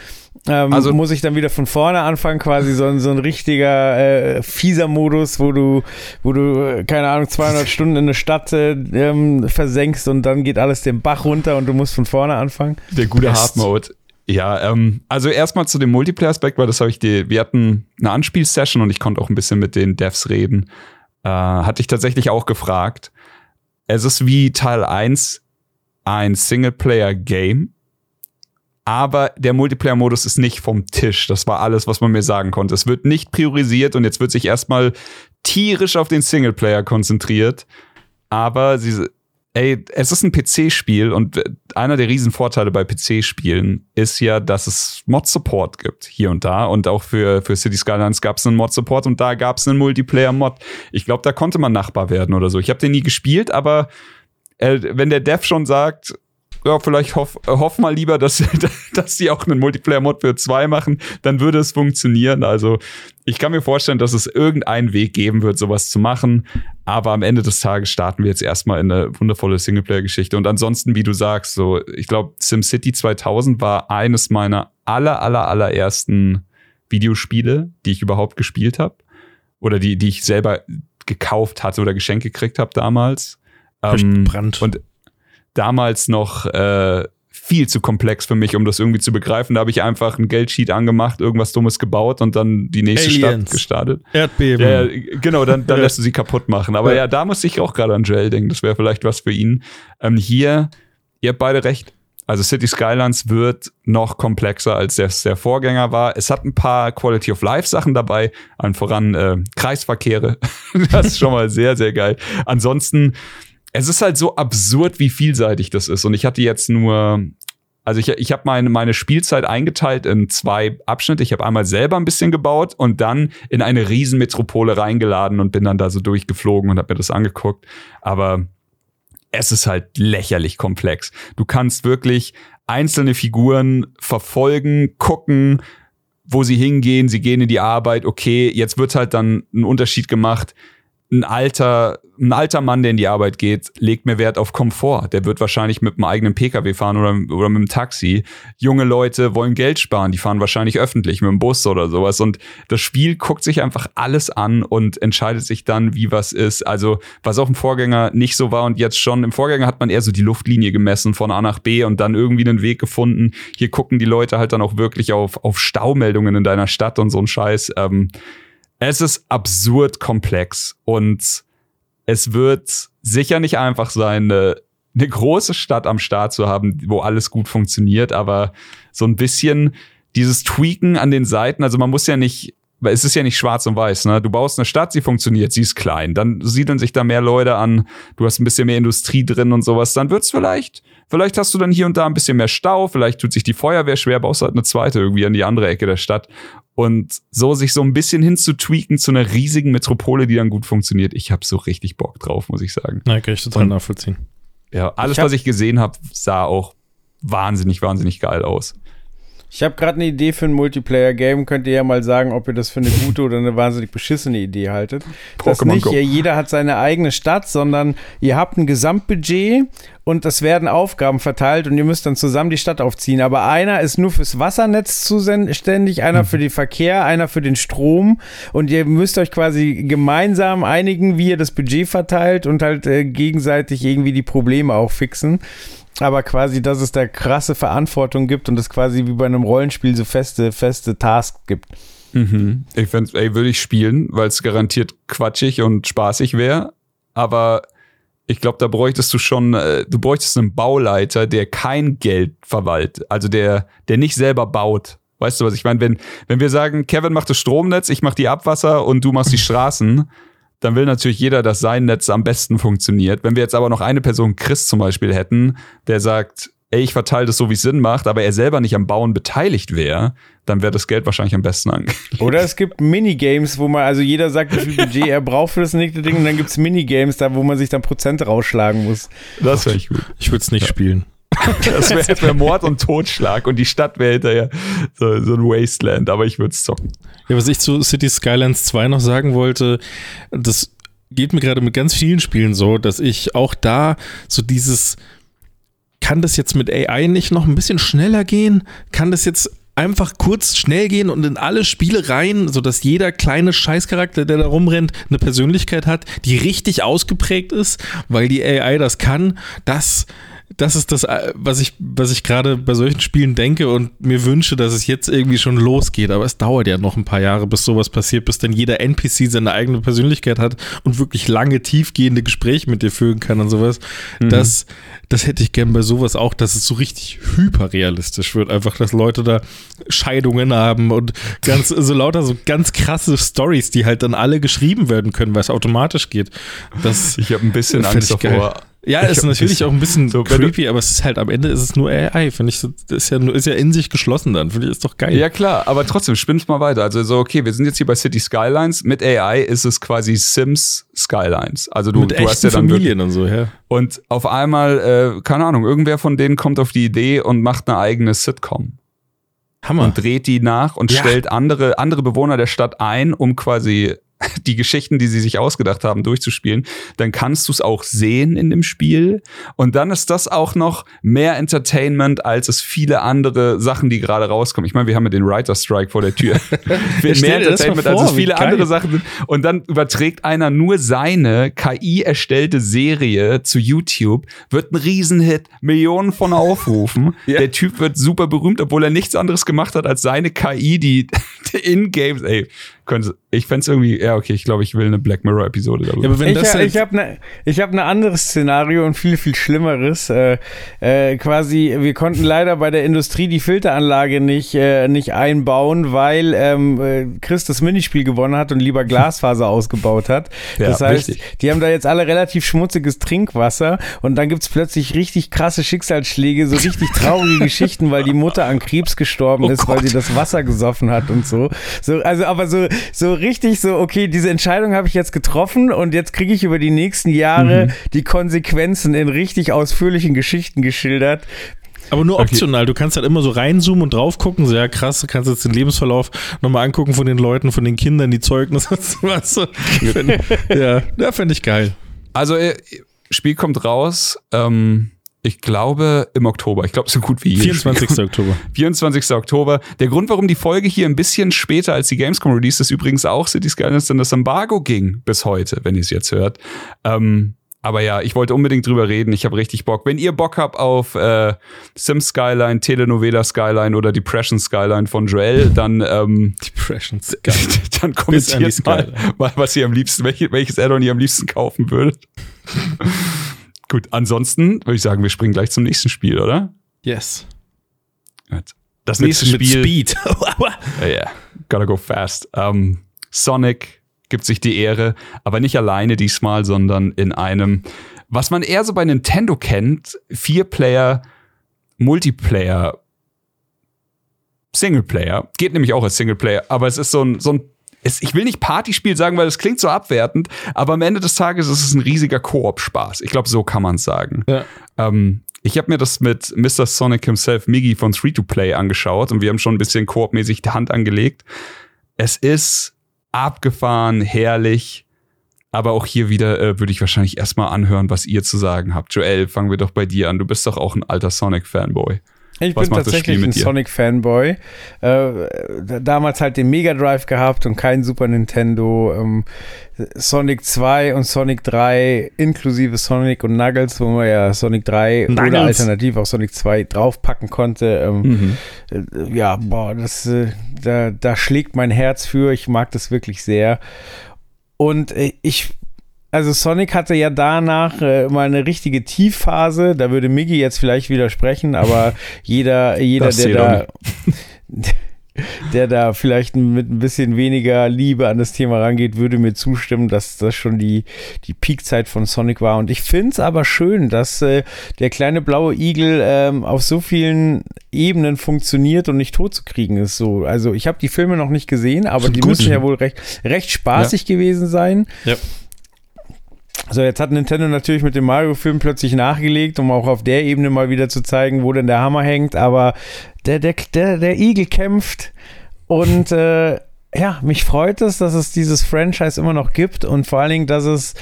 Ähm, also muss ich dann wieder von vorne anfangen, quasi so, ein, so ein richtiger äh, fieser Modus, wo du, wo du, keine Ahnung, 200 Stunden in eine Stadt äh, ähm, versenkst und dann geht alles den Bach runter und du musst von vorne anfangen. Der gute Hard Mode. Ja, ähm, also erstmal zu dem Multiplayer-Aspekt, weil das habe ich dir, wir hatten eine Anspielsession und ich konnte auch ein bisschen mit den Devs reden. Äh, hatte ich tatsächlich auch gefragt. Es ist wie Teil 1 ein Singleplayer-Game aber der Multiplayer-Modus ist nicht vom Tisch. Das war alles, was man mir sagen konnte. Es wird nicht priorisiert und jetzt wird sich erstmal tierisch auf den Singleplayer konzentriert. Aber sie, ey, es ist ein PC-Spiel und einer der Riesenvorteile bei PC-Spielen ist ja, dass es Mod-Support gibt, hier und da. Und auch für, für City Skylines gab es einen Mod-Support und da gab es einen Multiplayer-Mod. Ich glaube, da konnte man Nachbar werden oder so. Ich habe den nie gespielt, aber äh, wenn der Dev schon sagt, ja, vielleicht hoff, hoff mal lieber, dass, dass sie auch einen Multiplayer-Mod für zwei machen, dann würde es funktionieren. Also ich kann mir vorstellen, dass es irgendeinen Weg geben wird, sowas zu machen. Aber am Ende des Tages starten wir jetzt erstmal in eine wundervolle Singleplayer-Geschichte. Und ansonsten, wie du sagst, so, ich glaube, SimCity 2000 war eines meiner aller, aller, allerersten Videospiele, die ich überhaupt gespielt habe. Oder die, die ich selber gekauft hatte oder geschenkt gekriegt habe damals. Ähm, und damals noch äh, viel zu komplex für mich, um das irgendwie zu begreifen. Da habe ich einfach ein Geldsheet angemacht, irgendwas Dummes gebaut und dann die nächste Aliens. Stadt gestartet. Erdbeben. Ja, genau, dann, dann lässt du sie kaputt machen. Aber ja, ja da muss ich auch gerade an Joel denken. Das wäre vielleicht was für ihn. Ähm, hier, ihr habt beide recht. Also City Skylines wird noch komplexer, als der, der Vorgänger war. Es hat ein paar Quality of Life Sachen dabei, allen voran äh, Kreisverkehre. das ist schon mal sehr, sehr geil. Ansonsten es ist halt so absurd, wie vielseitig das ist. Und ich hatte jetzt nur, also ich, ich habe meine, meine Spielzeit eingeteilt in zwei Abschnitte. Ich habe einmal selber ein bisschen gebaut und dann in eine Riesenmetropole reingeladen und bin dann da so durchgeflogen und habe mir das angeguckt. Aber es ist halt lächerlich komplex. Du kannst wirklich einzelne Figuren verfolgen, gucken, wo sie hingehen. Sie gehen in die Arbeit. Okay, jetzt wird halt dann ein Unterschied gemacht ein alter, ein alter Mann, der in die Arbeit geht, legt mehr Wert auf Komfort. Der wird wahrscheinlich mit einem eigenen Pkw fahren oder, oder mit einem Taxi. Junge Leute wollen Geld sparen, die fahren wahrscheinlich öffentlich mit dem Bus oder sowas. Und das Spiel guckt sich einfach alles an und entscheidet sich dann, wie was ist. Also, was auch im Vorgänger nicht so war und jetzt schon. Im Vorgänger hat man eher so die Luftlinie gemessen von A nach B und dann irgendwie einen Weg gefunden. Hier gucken die Leute halt dann auch wirklich auf, auf Staumeldungen in deiner Stadt und so ein Scheiß. Ähm, es ist absurd komplex und es wird sicher nicht einfach sein, eine, eine große Stadt am Start zu haben, wo alles gut funktioniert, aber so ein bisschen dieses Tweaken an den Seiten, also man muss ja nicht weil es ist ja nicht schwarz und weiß, ne? Du baust eine Stadt, sie funktioniert, sie ist klein, dann siedeln sich da mehr Leute an, du hast ein bisschen mehr Industrie drin und sowas, dann wird's vielleicht, vielleicht hast du dann hier und da ein bisschen mehr Stau, vielleicht tut sich die Feuerwehr schwer, baust halt eine zweite irgendwie an die andere Ecke der Stadt und so sich so ein bisschen hinzutweaken zu einer riesigen Metropole, die dann gut funktioniert. Ich habe so richtig Bock drauf, muss ich sagen. Na, kann ich total und, nachvollziehen. Ja, alles, ich was ich gesehen habe, sah auch wahnsinnig, wahnsinnig geil aus. Ich habe gerade eine Idee für ein Multiplayer-Game. Könnt ihr ja mal sagen, ob ihr das für eine gute oder eine wahnsinnig beschissene Idee haltet. Das nicht, Go. jeder hat seine eigene Stadt, sondern ihr habt ein Gesamtbudget und es werden Aufgaben verteilt und ihr müsst dann zusammen die Stadt aufziehen. Aber einer ist nur fürs Wassernetz zuständig, einer für den Verkehr, einer für den Strom und ihr müsst euch quasi gemeinsam einigen, wie ihr das Budget verteilt und halt äh, gegenseitig irgendwie die Probleme auch fixen aber quasi, dass es da krasse Verantwortung gibt und es quasi wie bei einem Rollenspiel so feste, feste Tasks gibt. Mhm. Ich fände, ey, würde ich spielen, weil es garantiert quatschig und spaßig wäre. Aber ich glaube, da bräuchtest du schon, äh, du bräuchtest einen Bauleiter, der kein Geld verwaltet, also der, der nicht selber baut. Weißt du, was ich meine? Wenn, wenn wir sagen, Kevin macht das Stromnetz, ich mach die Abwasser und du machst die Straßen, dann will natürlich jeder, dass sein Netz am besten funktioniert. Wenn wir jetzt aber noch eine Person, Chris zum Beispiel, hätten, der sagt, ey, ich verteile das so, wie es Sinn macht, aber er selber nicht am Bauen beteiligt wäre, dann wäre das Geld wahrscheinlich am besten angelegt. Oder es gibt Minigames, wo man, also jeder sagt, wie viel Budget er braucht für das nächste Ding und dann gibt es Minigames, da wo man sich dann Prozent rausschlagen muss. Das wäre ich gut. Ich würde es nicht ja. spielen. Das wäre wär Mord und Totschlag und die Stadt wäre hinterher so, so ein Wasteland, aber ich würde es zocken. Ja, was ich zu City Skylines 2 noch sagen wollte, das geht mir gerade mit ganz vielen Spielen so, dass ich auch da so dieses, kann das jetzt mit AI nicht noch ein bisschen schneller gehen? Kann das jetzt einfach kurz schnell gehen und in alle Spiele rein, sodass jeder kleine Scheißcharakter, der da rumrennt, eine Persönlichkeit hat, die richtig ausgeprägt ist, weil die AI das kann. Das das ist das, äh, was ich, was ich gerade bei solchen Spielen denke und mir wünsche, dass es jetzt irgendwie schon losgeht. Aber es dauert ja noch ein paar Jahre, bis sowas passiert, bis dann jeder NPC seine eigene Persönlichkeit hat und wirklich lange, tiefgehende Gespräche mit dir führen kann und sowas. Mhm. Das, das hätte ich gern bei sowas auch, dass es so richtig hyperrealistisch wird. Einfach, dass Leute da Scheidungen haben und ganz, so lauter so ganz krasse Stories, die halt dann alle geschrieben werden können, weil es automatisch geht. Das, ich habe ein bisschen Angst davor. Ja, ist natürlich auch ein bisschen so creepy, aber es ist halt am Ende ist es nur AI, finde ich. Das ist ja, ist ja in sich geschlossen dann, finde ich, ist doch geil. Ja, klar, aber trotzdem, spinn's mal weiter. Also so, okay, wir sind jetzt hier bei City Skylines. Mit AI ist es quasi Sims Skylines. Also du, Mit du hast ja dann Familien und so, ja. Und auf einmal, äh, keine Ahnung, irgendwer von denen kommt auf die Idee und macht eine eigene Sitcom. Hammer. Und dreht die nach und ja. stellt andere, andere Bewohner der Stadt ein, um quasi die Geschichten, die sie sich ausgedacht haben, durchzuspielen, dann kannst du es auch sehen in dem Spiel. Und dann ist das auch noch mehr Entertainment, als es viele andere Sachen, die gerade rauskommen. Ich meine, wir haben ja den Writer Strike vor der Tür. mehr Entertainment, vor, als es viele andere Sachen sind. Und dann überträgt einer nur seine KI erstellte Serie zu YouTube, wird ein Riesenhit, Millionen von Aufrufen. ja. Der Typ wird super berühmt, obwohl er nichts anderes gemacht hat als seine KI, die in Games, ey, könnte, ich fände es irgendwie, ja, okay, ich glaube, ich will eine Black Mirror-Episode darüber. Ja, aber wenn ich das ich habe ne, ich hab ein anderes Szenario und viel, viel Schlimmeres. Äh, äh, quasi, wir konnten leider bei der Industrie die Filteranlage nicht, äh, nicht einbauen, weil ähm, äh, Chris das Minispiel gewonnen hat und lieber Glasfaser ausgebaut hat. Das ja, heißt, richtig. die haben da jetzt alle relativ schmutziges Trinkwasser und dann gibt es plötzlich richtig krasse Schicksalsschläge, so richtig traurige Geschichten, weil die Mutter an Krebs gestorben oh ist, Gott. weil sie das Wasser gesoffen hat und so. so also, aber so so richtig so, okay, diese Entscheidung habe ich jetzt getroffen und jetzt kriege ich über die nächsten Jahre mhm. die Konsequenzen in richtig ausführlichen Geschichten geschildert. Aber nur optional. Okay. Du kannst halt immer so reinzoomen und drauf gucken. So, ja, krass, du kannst jetzt den Lebensverlauf nochmal angucken von den Leuten, von den Kindern, die Zeugnisse. Weißt du? ja, ja fände ich geil. Also, äh, Spiel kommt raus. Ähm, ich glaube, im Oktober. Ich glaube, so gut wie 24. Spiel. Oktober. 24. Oktober. Der Grund, warum die Folge hier ein bisschen später als die Gamescom Release ist, übrigens auch Cities Skylines, denn das Embargo ging bis heute, wenn ihr es jetzt hört. Ähm, aber ja, ich wollte unbedingt drüber reden. Ich habe richtig Bock. Wenn ihr Bock habt auf äh, Sim Skyline, Telenovela Skyline oder Depression Skyline von Joel, dann ähm, Depression Skyline. dann kommentiert mal, mal, was ihr am liebsten, welches Addon ihr am liebsten kaufen würdet. Gut, ansonsten würde ich sagen, wir springen gleich zum nächsten Spiel, oder? Yes. Das nächste Spiel. Mit Speed. yeah, gotta go fast. Um, ähm, Sonic gibt sich die Ehre, aber nicht alleine diesmal, sondern in einem, was man eher so bei Nintendo kennt, Vier-Player, Multiplayer, Singleplayer. Geht nämlich auch als Singleplayer, aber es ist so ein, so ein es, ich will nicht Partyspiel sagen, weil das klingt so abwertend, aber am Ende des Tages ist es ein riesiger Koop-Spaß. Ich glaube, so kann man es sagen. Ja. Ähm, ich habe mir das mit Mr. Sonic himself, Miggy von 3-to-Play angeschaut und wir haben schon ein bisschen koopmäßig die Hand angelegt. Es ist abgefahren, herrlich. Aber auch hier wieder äh, würde ich wahrscheinlich erstmal anhören, was ihr zu sagen habt. Joel, fangen wir doch bei dir an. Du bist doch auch ein alter Sonic-Fanboy. Ich Was bin tatsächlich ein Sonic-Fanboy. Äh, damals halt den Mega Drive gehabt und kein Super Nintendo. Ähm, Sonic 2 und Sonic 3 inklusive Sonic und Nuggles, wo man ja Sonic 3 Nuggles. oder alternativ auch Sonic 2 draufpacken konnte. Ähm, mhm. äh, ja, boah, das, äh, da, da schlägt mein Herz für. Ich mag das wirklich sehr. Und äh, ich also Sonic hatte ja danach äh, mal eine richtige Tiefphase. Da würde Miggy jetzt vielleicht widersprechen, aber jeder, jeder, der da, der da vielleicht mit ein bisschen weniger Liebe an das Thema rangeht, würde mir zustimmen, dass das schon die, die Peakzeit von Sonic war. Und ich finde es aber schön, dass äh, der kleine blaue Igel ähm, auf so vielen Ebenen funktioniert und nicht tot zu kriegen ist. So, also ich habe die Filme noch nicht gesehen, aber die gut. müssen ja wohl recht, recht spaßig ja. gewesen sein. Ja. So, jetzt hat Nintendo natürlich mit dem Mario-Film plötzlich nachgelegt, um auch auf der Ebene mal wieder zu zeigen, wo denn der Hammer hängt. Aber der, der, der, der Igel kämpft und äh, ja, mich freut es, dass es dieses Franchise immer noch gibt und vor allen Dingen, dass es,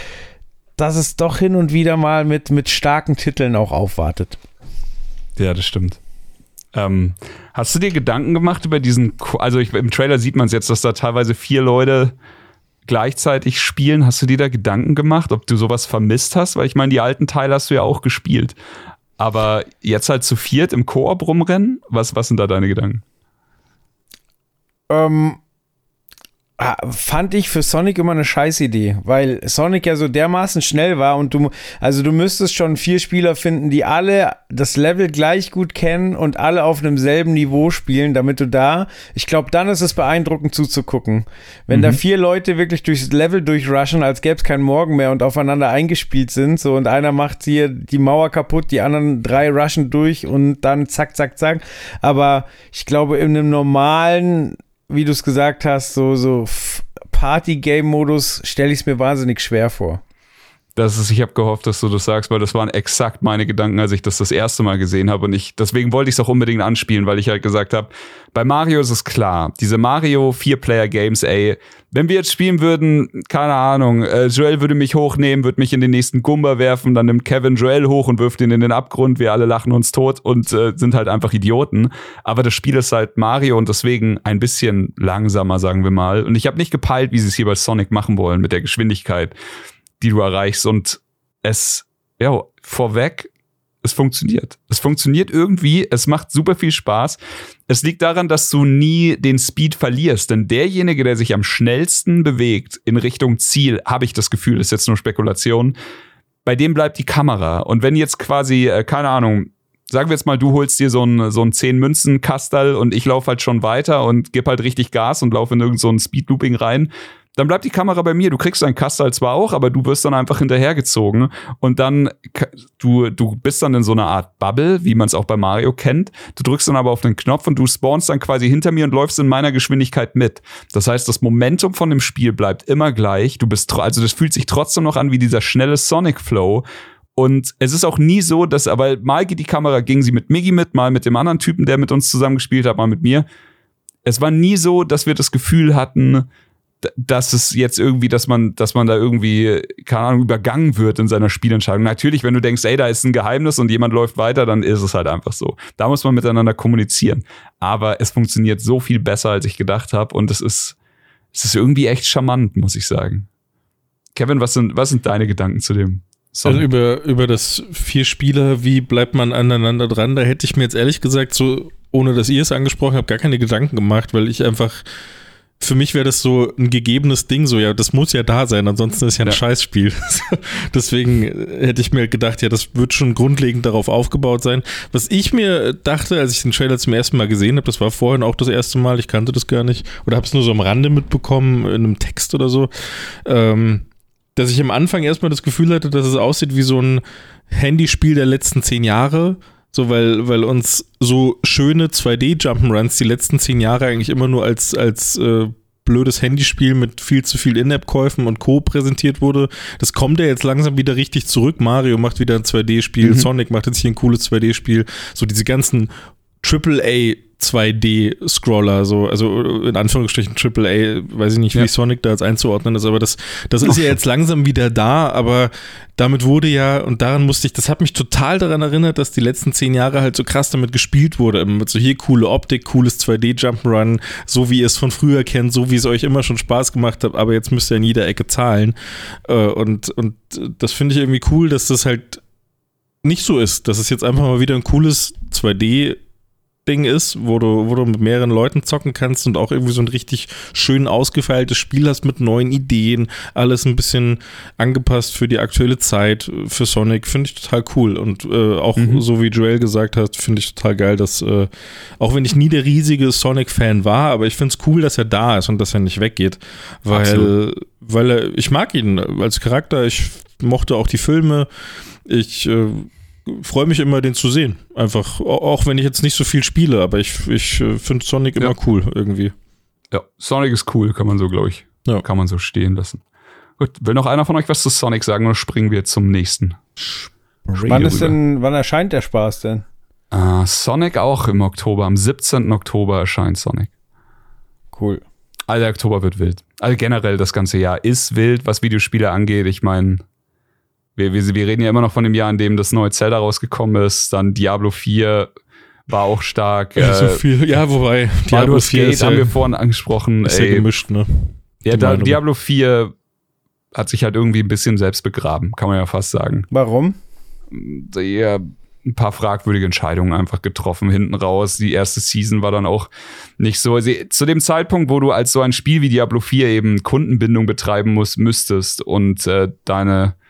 dass es doch hin und wieder mal mit, mit starken Titeln auch aufwartet. Ja, das stimmt. Ähm, Hast du dir Gedanken gemacht über diesen, also ich, im Trailer sieht man es jetzt, dass da teilweise vier Leute gleichzeitig spielen. Hast du dir da Gedanken gemacht, ob du sowas vermisst hast? Weil ich meine, die alten Teile hast du ja auch gespielt. Aber jetzt halt zu viert im Koop rumrennen? Was, was sind da deine Gedanken? Ähm, fand ich für Sonic immer eine Scheißidee, weil Sonic ja so dermaßen schnell war und du, also du müsstest schon vier Spieler finden, die alle das Level gleich gut kennen und alle auf einem selben Niveau spielen, damit du da, ich glaube, dann ist es beeindruckend zuzugucken. Wenn Mhm. da vier Leute wirklich durchs Level durchrushen, als gäbe es keinen Morgen mehr und aufeinander eingespielt sind, so und einer macht hier die Mauer kaputt, die anderen drei rushen durch und dann zack, zack, zack. Aber ich glaube, in einem normalen wie du es gesagt hast, so, so Party-Game-Modus stelle ich es mir wahnsinnig schwer vor. Das ist, ich habe gehofft, dass du das sagst, weil das waren exakt meine Gedanken, als ich das das erste Mal gesehen habe. Und ich, deswegen wollte ich es auch unbedingt anspielen, weil ich halt gesagt habe, bei Mario ist es klar, diese Mario Vier-Player-Games, ey, wenn wir jetzt spielen würden, keine Ahnung, äh, Joel würde mich hochnehmen, würde mich in den nächsten Gumba werfen, dann nimmt Kevin Joel hoch und wirft ihn in den Abgrund, wir alle lachen uns tot und äh, sind halt einfach Idioten. Aber das Spiel ist halt Mario und deswegen ein bisschen langsamer, sagen wir mal. Und ich habe nicht gepeilt, wie sie es hier bei Sonic machen wollen mit der Geschwindigkeit die du erreichst und es, ja, vorweg, es funktioniert. Es funktioniert irgendwie, es macht super viel Spaß. Es liegt daran, dass du nie den Speed verlierst, denn derjenige, der sich am schnellsten bewegt in Richtung Ziel, habe ich das Gefühl, ist jetzt nur Spekulation, bei dem bleibt die Kamera. Und wenn jetzt quasi, äh, keine Ahnung, sagen wir jetzt mal, du holst dir so ein, so ein 10-Münzen-Kastal und ich laufe halt schon weiter und gebe halt richtig Gas und laufe in irgendein so Speedlooping rein, dann bleibt die Kamera bei mir. Du kriegst dein Kastal zwar auch, aber du wirst dann einfach hinterhergezogen und dann du du bist dann in so einer Art Bubble, wie man es auch bei Mario kennt. Du drückst dann aber auf den Knopf und du spawnst dann quasi hinter mir und läufst in meiner Geschwindigkeit mit. Das heißt, das Momentum von dem Spiel bleibt immer gleich. Du bist also das fühlt sich trotzdem noch an wie dieser schnelle Sonic Flow. Und es ist auch nie so, dass, aber mal geht die Kamera, ging sie mit Miggy mit, mal mit dem anderen Typen, der mit uns zusammengespielt hat, mal mit mir. Es war nie so, dass wir das Gefühl hatten, dass es jetzt irgendwie, dass man, dass man da irgendwie, keine Ahnung, übergangen wird in seiner Spielentscheidung. Natürlich, wenn du denkst, ey, da ist ein Geheimnis und jemand läuft weiter, dann ist es halt einfach so. Da muss man miteinander kommunizieren. Aber es funktioniert so viel besser, als ich gedacht habe. Und es ist, es ist irgendwie echt charmant, muss ich sagen. Kevin, was sind, was sind deine Gedanken zu dem Song? Also über, über das vier Spieler, wie bleibt man aneinander dran, da hätte ich mir jetzt ehrlich gesagt so, ohne dass ihr es angesprochen habt, gar keine Gedanken gemacht, weil ich einfach, für mich wäre das so ein gegebenes Ding, so ja, das muss ja da sein, ansonsten ist ja ein Ja. Scheißspiel. Deswegen hätte ich mir gedacht, ja, das wird schon grundlegend darauf aufgebaut sein. Was ich mir dachte, als ich den Trailer zum ersten Mal gesehen habe, das war vorhin auch das erste Mal, ich kannte das gar nicht, oder habe es nur so am Rande mitbekommen, in einem Text oder so, ähm, dass ich am Anfang erstmal das Gefühl hatte, dass es aussieht wie so ein Handyspiel der letzten zehn Jahre. So, weil, weil uns so schöne 2D-Jump'n'Runs die letzten zehn Jahre eigentlich immer nur als, als äh, blödes Handyspiel mit viel zu viel In-App-Käufen und Co. präsentiert wurde. Das kommt ja jetzt langsam wieder richtig zurück. Mario macht wieder ein 2D-Spiel, Sonic macht jetzt hier ein cooles 2D-Spiel. So diese ganzen AAA 2D-Scroller, so, also in Anführungsstrichen AAA, weiß ich nicht, wie Ja. Sonic da jetzt einzuordnen ist, aber das, das ist ja jetzt langsam wieder da, aber damit wurde ja, und daran musste ich, das hat mich total daran erinnert, dass die letzten zehn Jahre halt so krass damit gespielt wurde, mit so hier coole Optik, cooles 2D-Jump'n'Run, so wie ihr es von früher kennt, so wie es euch immer schon Spaß gemacht hat, aber jetzt müsst ihr in jeder Ecke zahlen. Äh, Und, und das finde ich irgendwie cool, dass das halt nicht so ist, dass es jetzt einfach mal wieder ein cooles 2D Ding ist, wo du, wo du mit mehreren Leuten zocken kannst und auch irgendwie so ein richtig schön ausgefeiltes Spiel hast mit neuen Ideen, alles ein bisschen angepasst für die aktuelle Zeit, für Sonic, finde ich total cool. Und äh, auch Mhm. so wie Joel gesagt hat, finde ich total geil, dass, äh, auch wenn ich nie der riesige Sonic-Fan war, aber ich finde es cool, dass er da ist und dass er nicht weggeht. Weil, Absolut. weil er, ich mag ihn als Charakter, ich mochte auch die Filme, ich äh, freue mich immer, den zu sehen. Einfach, au- auch wenn ich jetzt nicht so viel spiele, aber ich, ich äh, finde Sonic immer Ja. cool irgendwie. Ja, Sonic ist cool, kann man so, glaube ich. Ja. Kann man so stehen lassen. Gut, will noch einer von euch was zu Sonic sagen oder springen wir zum nächsten? Wann ist denn, wann erscheint der Spaß denn? Ah, Sonic auch im Oktober. Am 17. Oktober erscheint Sonic. Cool. Der Oktober wird wild. Also generell das ganze Jahr ist wild, was Videospiele angeht. Ich meine, wir, wir, wir reden ja immer noch von dem Jahr, in dem das neue Zelda rausgekommen ist, dann Diablo 4, war auch stark. Ja, so Äh, viel. Ja, wobei, Diablo Baldur's 4 Gate ist haben ja, wir vorhin angesprochen. ist ja ey, gemischt, ne? ja, da. Diablo 4 hat sich halt irgendwie ein bisschen selbst begraben, kann man ja fast sagen. Warum? eher ein paar fragwürdige Entscheidungen einfach getroffen hinten raus. Die erste Season war dann auch nicht so. Also, zu dem Zeitpunkt, wo du als so ein Spiel wie Diablo 4 eben Kundenbindung betreiben musst, müsstest und äh, deine äh,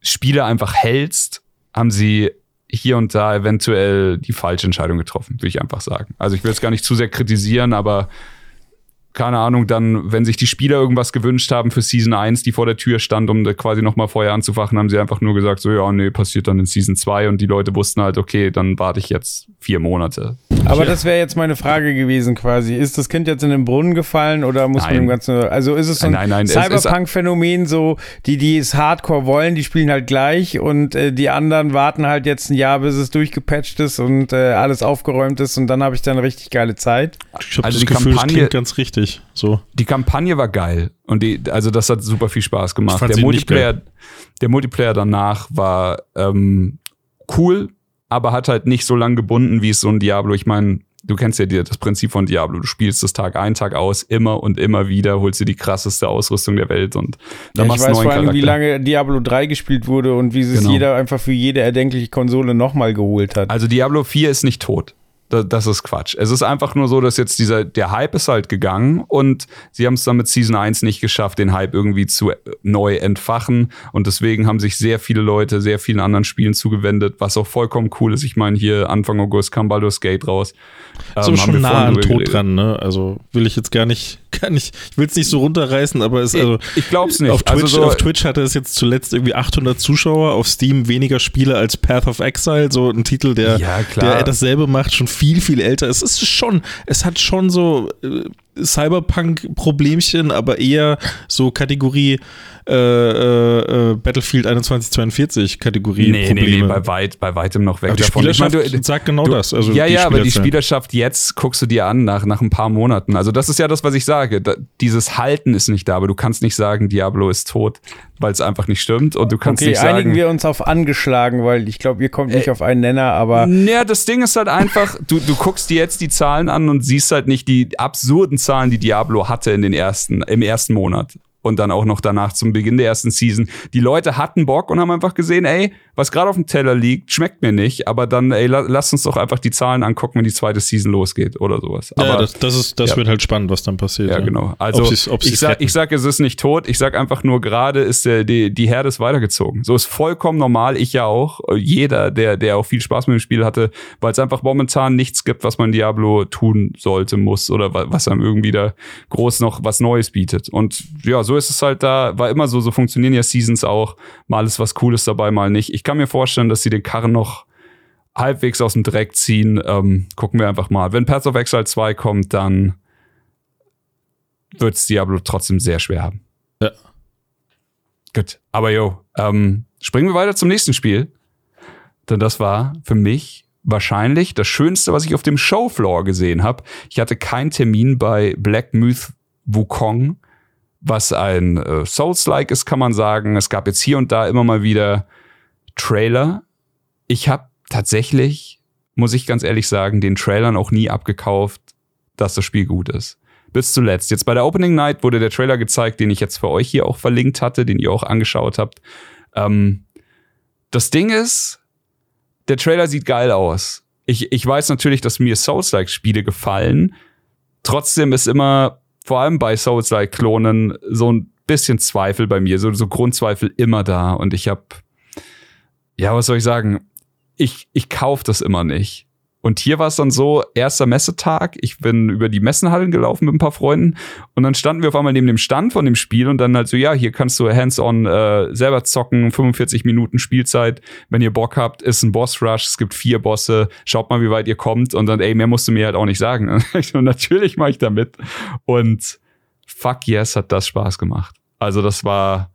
Spiele einfach hältst, haben sie hier und da eventuell die falsche Entscheidung getroffen, würde ich einfach sagen. Also ich will es gar nicht zu sehr kritisieren, aber keine Ahnung, dann, wenn sich die Spieler irgendwas gewünscht haben für Season 1, die vor der Tür stand, um da quasi nochmal Feuer anzufachen, haben sie einfach nur gesagt, so, ja, nee, passiert dann in Season 2 und die Leute wussten halt, okay, dann warte ich jetzt vier Monate. Aber das wäre jetzt meine Frage gewesen quasi. Ist das Kind jetzt in den Brunnen gefallen oder muss Nein. man dem Ganzen, also ist es so ein Cyberpunk-Phänomen, so die, die es Hardcore wollen, die spielen halt gleich und äh, die anderen warten halt jetzt ein Jahr, bis es durchgepatcht ist und äh, alles aufgeräumt ist und dann habe ich dann richtig geile Zeit. Ich habe Also das die Gefühl, das Kampagne- klingt ganz richtig. So. Die Kampagne war geil und die, also das hat super viel Spaß Ich gemacht. fand Der sie nicht Multiplayer, der Multiplayer danach war ähm, cool, aber hat halt nicht so lang gebunden wie es so ein Diablo. Ich meine, du kennst ja das Prinzip von Diablo. Du spielst das Tag ein, Tag aus, immer und immer wieder, holst dir die krasseste Ausrüstung der Welt und dann Ja, ich machst du einen weiß neuen vor allem, wie lange Diablo 3 gespielt wurde und wie es Genau. jeder einfach für jede erdenkliche Konsole nochmal geholt hat. Also Diablo 4 ist nicht tot. Da- Das ist Quatsch. Es ist einfach nur so, dass jetzt dieser, der Hype ist halt gegangen und sie haben es dann mit Season 1 nicht geschafft, den Hype irgendwie zu äh, neu entfachen. Und deswegen haben sich sehr viele Leute sehr vielen anderen Spielen zugewendet, was auch vollkommen cool ist. Ich meine, hier Anfang August kam Baldur's Gate raus. Ist Ähm, schon nah drüber Tod dran, ne? Also will ich jetzt gar nicht, gar nicht, ich will es nicht so runterreißen, aber es, also ich glaub's nicht. Auf Twitch, also so, auf Twitch hatte es jetzt zuletzt irgendwie 800 Zuschauer, auf Steam weniger Spiele als Path of Exile, so ein Titel, der, Ja, klar. der dasselbe macht, schon viel, viel älter ist. Es ist schon, es hat schon so äh, Cyberpunk-Problemchen, aber eher so Kategorie äh, äh, äh, Battlefield 2142 Kategorie nee, nee, Probleme. nee, bei, weit, bei weitem noch weg aber die davon. Ich Spielerschaft meine, du- sagt genau du- das. Also ja, ja, aber die. Spielerschaft jetzt guckst du dir an nach, nach ein paar Monaten. Also das ist ja das, was ich sage. Da, dieses Halten ist nicht da, aber du kannst nicht sagen, Diablo ist tot, weil es einfach nicht stimmt. Und du kannst okay, nicht einigen sagen. wir uns auf angeschlagen, weil ich glaube, ihr kommt nicht Äh, auf einen Nenner, aber Ja, das Ding ist halt einfach, du, du guckst dir jetzt die Zahlen an und siehst halt nicht die absurden Zahlen, die Diablo hatte in den ersten, im ersten Monat. Und dann auch noch danach zum Beginn der ersten Season. Die Leute hatten Bock und haben einfach gesehen, ey, was gerade auf dem Teller liegt, schmeckt mir nicht. Aber dann, ey, la, lass uns doch einfach die Zahlen angucken, wenn die zweite Season losgeht oder sowas. ja, Aber das, das, ist, das ja. wird halt spannend, was dann passiert. ja, genau. Also Ob sie's- ob ich, sag, ich sag, es ist nicht tot. Ich sag einfach nur, gerade ist der, die, die Herde ist weitergezogen. So ist vollkommen normal. Ich ja auch. Jeder, der, der auch viel Spaß mit dem Spiel hatte, weil es einfach momentan nichts gibt, was man Diablo tun sollte, muss oder wa- was einem irgendwie da groß noch was Neues bietet. Und ja, so ist es halt da. War immer so. So funktionieren ja Seasons auch. Mal ist was Cooles dabei, mal nicht. Ich kann mir vorstellen, dass sie den Karren noch halbwegs aus dem Dreck ziehen. Ähm, gucken wir einfach mal. Wenn Path of Exile 2 kommt, dann wird es Diablo trotzdem sehr schwer haben. Ja. Gut. Aber yo, ähm, springen wir weiter zum nächsten Spiel. Denn das war für mich wahrscheinlich das Schönste, was ich auf dem Showfloor gesehen habe. Ich hatte keinen Termin bei Black Myth Wukong, was ein äh, Souls-like ist, kann man sagen. Es gab jetzt hier und da immer mal wieder Trailer. Ich habe tatsächlich, muss ich ganz ehrlich sagen, den Trailern auch nie abgekauft, dass das Spiel gut ist. Bis zuletzt. Jetzt bei der Opening Night wurde der Trailer gezeigt, den ich jetzt für euch hier auch verlinkt hatte, den ihr auch angeschaut habt. Ähm, das Ding ist, der Trailer sieht geil aus. Ich, ich weiß natürlich, dass mir Souls-like-Spiele gefallen. Trotzdem ist immer, vor allem bei Souls-like-Klonen, so ein bisschen Zweifel bei mir, so, so Grundzweifel immer da. Und ich habe, ja, was soll ich sagen? Ich, ich kauf das immer nicht. Und hier war es dann so, erster Messetag, ich bin über die Messenhallen gelaufen mit ein paar Freunden. Und dann standen wir auf einmal neben dem Stand von dem Spiel und dann halt so, ja, hier kannst du hands-on äh, selber zocken, 45 Minuten Spielzeit, wenn ihr Bock habt, ist ein Boss-Rush, es gibt vier Bosse, schaut mal, wie weit ihr kommt. Und dann, ey, mehr musst du mir halt auch nicht sagen. und natürlich mache ich da mit. Und fuck yes, hat das Spaß gemacht. Also das war,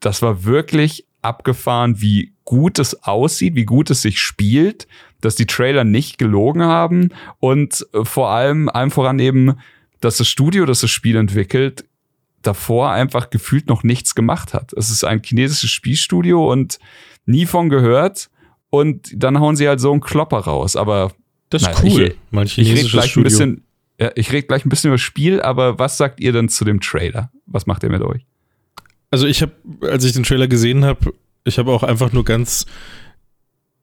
das war wirklich abgefahren, wie gut es aussieht, wie gut es sich spielt, dass die Trailer nicht gelogen haben und äh, vor allem, allem voran eben, dass das Studio, das das Spiel entwickelt, davor einfach gefühlt noch nichts gemacht hat. Es ist ein chinesisches Spielstudio und nie von gehört. und dann hauen sie halt so einen Klopper raus. Aber Das ist Na, cool. ich- mein ich rede chinesisches gleich ein bisschen, ja, ich rede gleich ein bisschen über das Spiel, aber was sagt ihr denn zu dem Trailer? Was macht ihr mit euch? Also ich habe, als ich den Trailer gesehen habe, ich habe auch einfach nur ganz,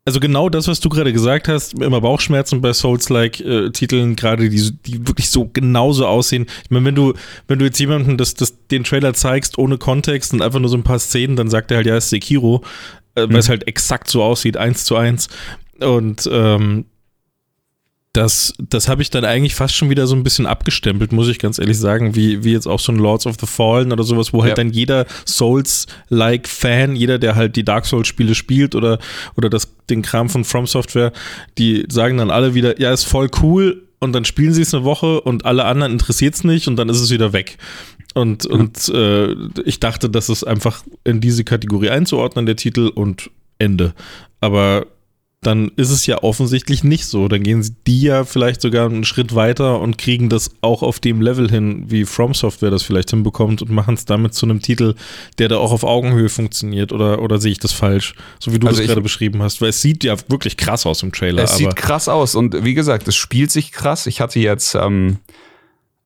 also genau das, was du gerade gesagt hast, immer Bauchschmerzen bei Souls-like-Titeln, gerade die, die wirklich so genauso aussehen. Ich meine, wenn du, wenn du jetzt jemandem das, das, den Trailer zeigst ohne Kontext und einfach nur so ein paar Szenen, dann sagt er halt, ja, es ist Sekiro, äh, weil es halt exakt so aussieht, eins zu eins. Und ähm, das, das habe ich dann eigentlich fast schon wieder so ein bisschen abgestempelt, muss ich ganz ehrlich sagen, wie, wie jetzt auch so ein Lords of the Fallen oder sowas, wo halt Ja. dann jeder Souls-like-Fan, jeder, der halt die Dark Souls-Spiele spielt oder, oder das, den Kram von From Software, die sagen dann alle wieder, ja, ist voll cool und dann spielen sie es eine Woche und alle anderen interessiert es nicht und dann ist es wieder weg. Und, und äh, ich dachte, das ist einfach in diese Kategorie einzuordnen, der Titel und Ende. Aber dann ist es ja offensichtlich nicht so. Dann gehen sie- die ja vielleicht sogar einen Schritt weiter und kriegen das auch auf dem Level hin, wie From Software das vielleicht hinbekommt und machen es damit zu einem Titel, der da auch auf Augenhöhe funktioniert. Oder, oder sehe ich das falsch? So wie du Also das gerade beschrieben hast. Weil es sieht ja wirklich krass aus im Trailer. Es sieht krass aus und wie gesagt, es spielt sich krass. Ich hatte jetzt ähm,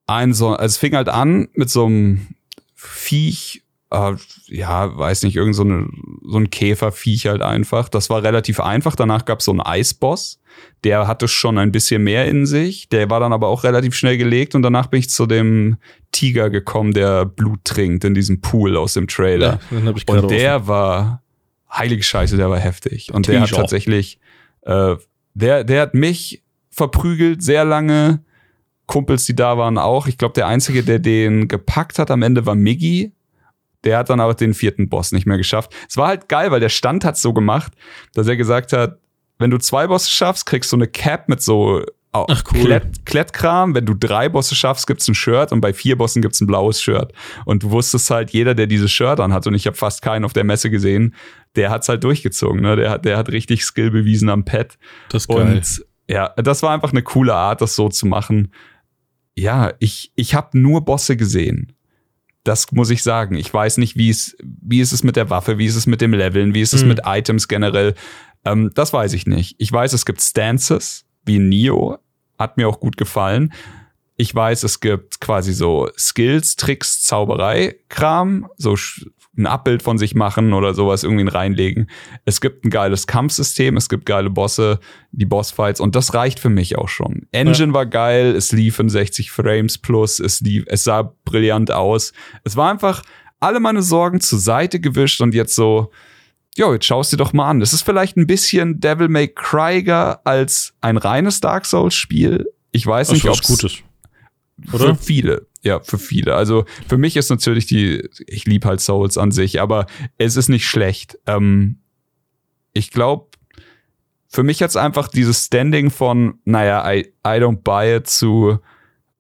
ein so, also es fing halt an mit so einem Viech, äh, ja, weiß nicht, irgend so, eine, so ein Käferviech halt einfach. Das war relativ einfach. Danach gab es so einen Eisboss. Der hatte schon ein bisschen mehr in sich. Der war dann aber auch relativ schnell gelegt und danach bin ich zu dem Tiger gekommen, der Blut trinkt in diesem Pool aus dem Trailer. ja, Und der war, heilige Scheiße, der war heftig. Und der hat tatsächlich, äh, der, der hat mich verprügelt sehr lange. Kumpels, die da waren, auch. Ich glaube, der Einzige, der den gepackt hat am Ende, war Miggy. Der hat dann aber den vierten Boss nicht mehr geschafft. Es war halt geil, weil der Stand hat so gemacht, dass er gesagt hat, wenn du zwei Bosse schaffst, kriegst du eine Cap mit so au- Ach, cool. Klett, Klettkram. Wenn du drei Bosse schaffst, gibt's ein Shirt und bei vier Bossen gibt's ein blaues Shirt. Und du wusstest halt, jeder, der dieses Shirt anhat, und ich habe fast keinen auf der Messe gesehen, der hat's halt durchgezogen. Ne? Der, hat, der hat richtig Skill bewiesen am Pad. Das ist geil. Und ja, das war einfach eine coole Art, das so zu machen. Ja, ich, ich habe nur Bosse gesehen. Das muss ich sagen. Ich weiß nicht, wie es, wie ist es mit der Waffe, wie ist es mit dem Leveln, wie ist es Hm. mit Items generell. Ähm, das weiß ich nicht. Ich weiß, es gibt Stances, wie Neo. Hat mir auch gut gefallen. Ich weiß, es gibt quasi so Skills, Tricks, Zauberei, Kram, so ein Abbild von sich machen oder sowas irgendwie reinlegen. Es gibt ein geiles Kampfsystem, es gibt geile Bosse, die Bossfights und das reicht für mich auch schon. Engine war geil, es lief in 60 Frames plus, es lief, es sah brillant aus. Es war einfach alle meine Sorgen zur Seite gewischt und jetzt so, jo, jetzt schaust dir doch mal an. Es ist vielleicht ein bisschen Devil May Cryger als ein reines Dark Souls Spiel. Ich weiß Das nicht, ob was Gutes. für Oder? viele. Ja, für viele. Also für mich ist natürlich die, ich liebe halt Souls an sich, aber es ist nicht schlecht. Ähm, ich glaube, für mich hat's einfach dieses Standing von, naja, I, I don't buy it zu,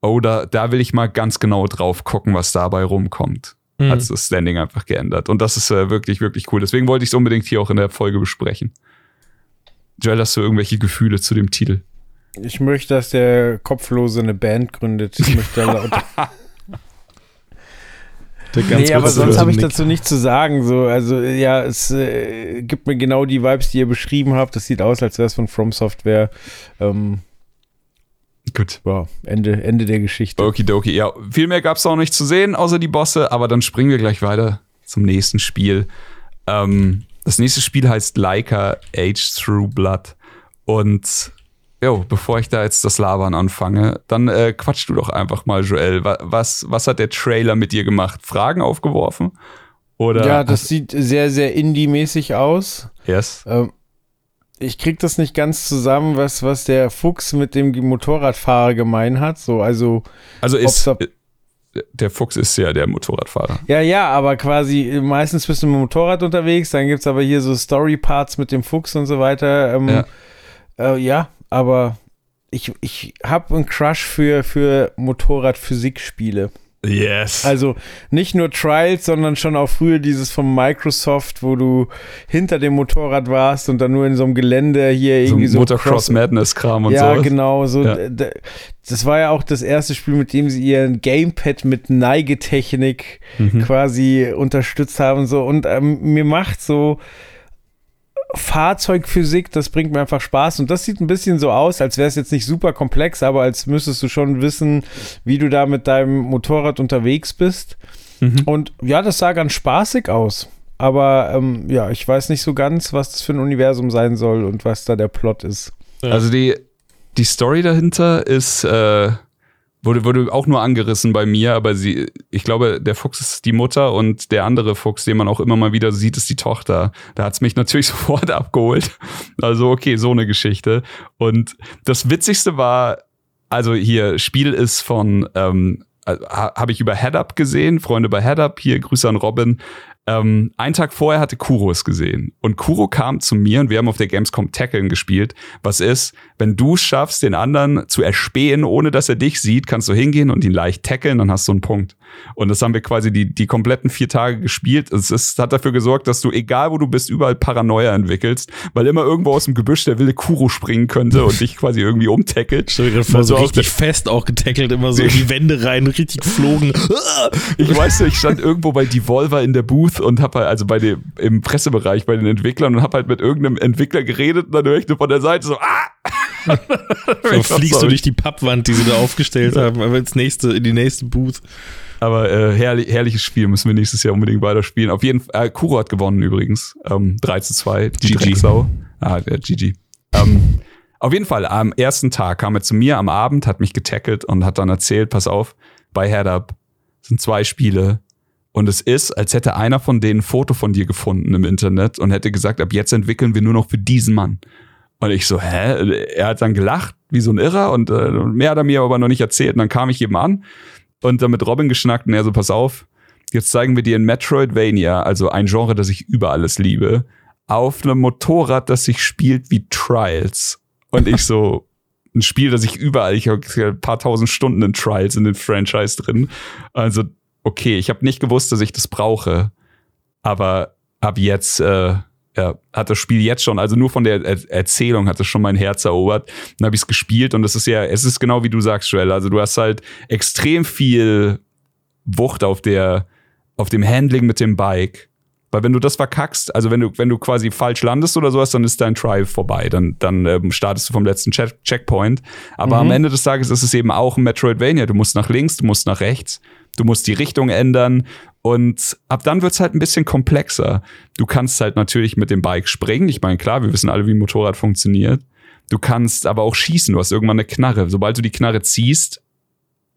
oh, da, da will ich mal ganz genau drauf gucken, was dabei rumkommt. Hm. Hat das Standing einfach geändert. Und das ist äh, wirklich, wirklich cool. Deswegen wollte ich es unbedingt hier auch in der Folge besprechen. Joel, hast du irgendwelche Gefühle zu dem Titel? Ich möchte, dass der Kopflose eine Band gründet. Ich möchte da laut Der ganz nee, aber sonst habe ich Nick. dazu nichts zu sagen. So, also ja, es äh, gibt mir genau die Vibes, die ihr beschrieben habt. Das sieht aus, als wäre es von From Software. Ähm, Gut. ja, Ende, Ende der Geschichte. Okidoki, ja. Viel mehr gab's auch nicht zu sehen, außer die Bosse, aber dann springen wir gleich weiter zum nächsten Spiel. Ähm, das nächste Spiel heißt Leica Age Through Blood. Und jo, bevor ich da jetzt das Labern anfange, dann äh, quatsch du doch einfach mal, Joel. Wa- Was, was hat der Trailer mit dir gemacht? Fragen aufgeworfen? Oder Ja, das sieht sehr, sehr Indie-mäßig aus. yes. Ähm, ich krieg das nicht ganz zusammen, was, was der Fuchs mit dem Motorradfahrer gemein hat. So, also, Also ist äh, der Fuchs ist ja der Motorradfahrer. ja, ja, aber quasi meistens bist du mit dem Motorrad unterwegs, dann gibt's aber hier so Story-Parts mit dem Fuchs und so weiter. Ähm, Ja. ja. Äh, ja, aber ich, ich habe einen Crush für, für Motorrad-Physikspiele. Yes. Also nicht nur Trials, sondern schon auch früher dieses von Microsoft, wo du hinter dem Motorrad warst und dann nur in so einem Gelände hier so irgendwie so Motocross Cross- Madness Kram und ja, so. genau. So, Ja. Das war ja auch das erste Spiel, mit dem sie ihren Gamepad mit Neigetechnik Mhm. quasi unterstützt haben. und So. Und ähm, mir macht so Fahrzeugphysik, das bringt mir einfach Spaß und das sieht ein bisschen so aus, als wäre es jetzt nicht super komplex, aber als müsstest du schon wissen, wie du da mit deinem Motorrad unterwegs bist. Mhm. Und ja, das sah ganz spaßig aus. Aber ähm, ja, ich weiß nicht so ganz, was das für ein Universum sein soll und was da der Plot ist. Also die, die Story dahinter ist, äh, wurde, wurde auch nur angerissen bei mir, aber sie, ich glaube, der Fuchs ist die Mutter und der andere Fuchs, den man auch immer mal wieder sieht, ist die Tochter. Da hat's mich natürlich sofort abgeholt. Also, okay, so eine Geschichte. Und das Witzigste war, also hier, Spiel ist von, ähm, äh, habe ich über Head Up gesehen, Freunde bei Head Up, hier Grüße an Robin. Ähm, einen Tag vorher hatte Kuro es gesehen. Und Kuro kam zu mir und wir haben auf der Gamescom Tackeln gespielt. Was ist, wenn du schaffst, den anderen zu erspähen, ohne dass er dich sieht, kannst du hingehen und ihn leicht tackeln, dann hast du einen Punkt. Und das haben wir quasi die, die kompletten vier Tage gespielt. Es ist, hat dafür gesorgt, dass du, egal wo du bist, überall Paranoia entwickelst, weil immer irgendwo aus dem Gebüsch der wilde Kuro springen könnte und dich quasi irgendwie umtackelt. Stell so richtig fest auch getackelt, immer so in die Wände rein, richtig geflogen. ich weiß nicht, ich stand irgendwo bei Devolver in der Booth und hab halt, also bei dem, im Pressebereich bei den Entwicklern und hab halt mit irgendeinem Entwickler geredet und dann höre ich nur von der Seite so, ah! so fliegst du durch die Pappwand, die sie da aufgestellt haben, aber ins nächste, in die nächste Booth. Aber äh, herrlich, herrliches Spiel, müssen wir nächstes Jahr unbedingt weiter spielen. Auf jeden Fall, äh, Kuro hat gewonnen übrigens. Ähm, 3 zu 2. Die GG. Drecksau. Ah, der GG. Ähm, auf jeden Fall, am ersten Tag kam er zu mir am Abend, hat mich getackelt und hat dann erzählt, pass auf, bei Head Up sind zwei Spiele. Und es ist, als hätte einer von denen ein Foto von dir gefunden im Internet und hätte gesagt, ab jetzt entwickeln wir nur noch für diesen Mann. Und ich so, hä? Er hat dann gelacht, wie so ein Irrer, und äh, mehr hat er mir aber noch nicht erzählt. Und dann kam ich eben an und dann mit Robin geschnackt und er so, pass auf, jetzt zeigen wir dir in Metroidvania, also ein Genre, das ich über alles liebe, auf einem Motorrad, das sich spielt wie Trials. Und ich so, ein Spiel, das ich überall, ich habe ein paar tausend Stunden in Trials in den Franchise drin. Also, okay, ich habe nicht gewusst, dass ich das brauche. Aber ab jetzt äh, ja, hat das Spiel jetzt schon, also nur von der er Erzählung hat es schon mein Herz erobert. Dann habe ich es gespielt und es ist ja, es ist genau wie du sagst, Joel. Also du hast halt extrem viel Wucht auf der, auf dem Handling mit dem Bike. Weil wenn du das verkackst, also wenn du, wenn du quasi falsch landest oder sowas, dann ist dein Try vorbei. Dann, dann ähm, startest du vom letzten Check Checkpoint. Aber mhm. am Ende des Tages ist es eben auch ein Metroidvania. Du musst nach links, du musst nach rechts, du musst die Richtung ändern. Und ab dann wird's halt ein bisschen komplexer. Du kannst halt natürlich mit dem Bike springen. Ich meine, klar, wir wissen alle, wie ein Motorrad funktioniert. Du kannst aber auch schießen. Du hast irgendwann eine Knarre. Sobald du die Knarre ziehst,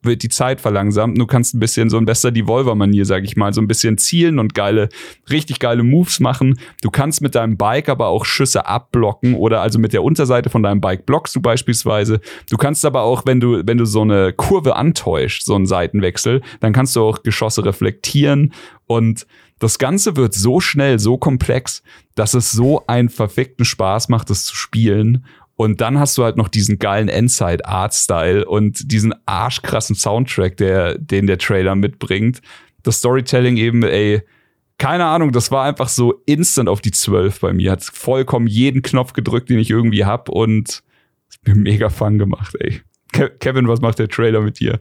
wird die Zeit verlangsamt. Du kannst ein bisschen so ein besser Devolver-Manier, sag ich mal, so ein bisschen zielen und geile, richtig geile Moves machen. Du kannst mit deinem Bike aber auch Schüsse abblocken oder also mit der Unterseite von deinem Bike blockst du beispielsweise. Du kannst aber auch, wenn du, wenn du so eine Kurve antäuscht, so einen Seitenwechsel, dann kannst du auch Geschosse reflektieren und das Ganze wird so schnell, so komplex, dass es so einen verfickten Spaß macht, es zu spielen. Und dann hast du halt noch diesen geilen Endside-Art-Style und diesen arschkrassen Soundtrack, der, den der Trailer mitbringt. Das Storytelling eben, ey, keine Ahnung, das war einfach so instant auf die 12 bei mir. Hat vollkommen jeden Knopf gedrückt, den ich irgendwie hab und mir mega Fun gemacht, ey. Kevin, was macht der Trailer mit dir?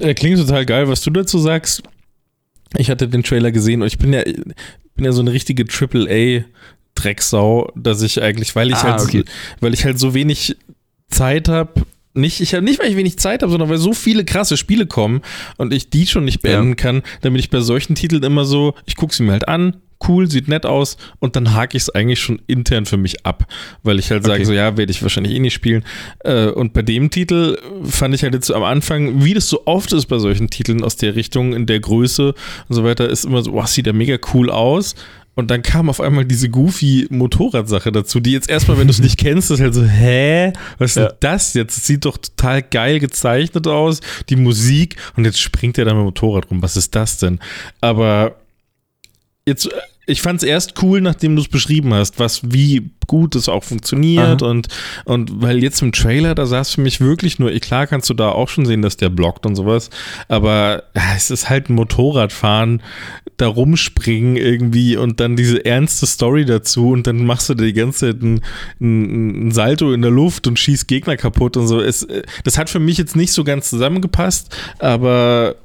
Er klingt total geil, was du dazu sagst. Ich hatte den Trailer gesehen und ich bin ja, bin ja so eine richtige Triple A Drecksau, dass ich eigentlich, weil ich ah, halt, okay. weil ich halt so wenig Zeit habe, nicht, ich habe nicht, weil ich wenig Zeit habe, sondern weil so viele krasse Spiele kommen und ich die schon nicht beenden ja. kann, damit ich bei solchen Titeln immer so, ich gucke sie mir halt an, cool, sieht nett aus und dann hake ich es eigentlich schon intern für mich ab, weil ich halt sage, okay. so ja, werde ich wahrscheinlich eh nicht spielen. Äh, und bei dem Titel fand ich halt jetzt am Anfang, wie das so oft ist bei solchen Titeln aus der Richtung, in der Größe und so weiter, ist immer so, wow, sieht ja mega cool aus. Und dann kam auf einmal diese goofy Motorradsache dazu, die jetzt erstmal, wenn du es nicht kennst, ist halt so, hä? Was ist ja. denn das jetzt? Das sieht doch total geil gezeichnet aus, die Musik und jetzt springt er da mit dem Motorrad rum. Was ist das denn? Aber jetzt ich fand es erst cool, nachdem du es beschrieben hast, was wie gut es auch funktioniert Aha. und und weil jetzt im Trailer, da sah es für mich wirklich nur, klar kannst du da auch schon sehen, dass der blockt und sowas, aber es ist halt ein Motorradfahren, da rumspringen irgendwie und dann diese ernste Story dazu und dann machst du die ganze Zeit ein, ein, ein Salto in der Luft und schießt Gegner kaputt und so. Es, das hat für mich jetzt nicht so ganz zusammengepasst, aber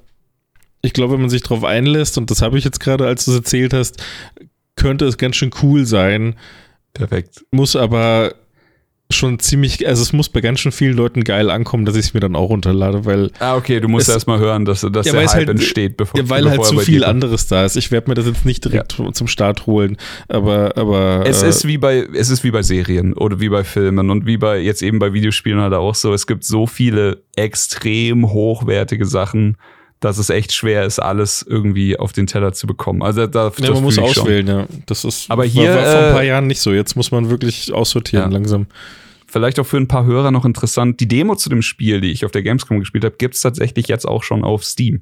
ich glaube, wenn man sich darauf einlässt, und das habe ich jetzt gerade, als du es erzählt hast, könnte es ganz schön cool sein. Perfekt. Muss aber schon ziemlich, also es muss bei ganz schön vielen Leuten geil ankommen, dass ich es mir dann auch runterlade, weil. Ah, okay, du musst erst mal hören, dass, dass ja, der Hype halt, entsteht, bevor Ja, weil bevor halt zu viel anderes da ist. Ich werde mir das jetzt nicht direkt ja. zum Start holen, aber. aber es, äh, ist wie bei, es ist wie bei Serien oder wie bei Filmen und wie bei jetzt eben bei Videospielen halt auch so. Es gibt so viele extrem hochwertige Sachen dass es echt schwer ist, alles irgendwie auf den Teller zu bekommen. Also da, ja, man muss auswählen, schon. ja. Das ist aber hier war, war vor ein paar äh, Jahren nicht so. Jetzt muss man wirklich aussortieren ja. langsam. Vielleicht auch für ein paar Hörer noch interessant. Die Demo zu dem Spiel, die ich auf der Gamescom gespielt habe, gibt es tatsächlich jetzt auch schon auf Steam.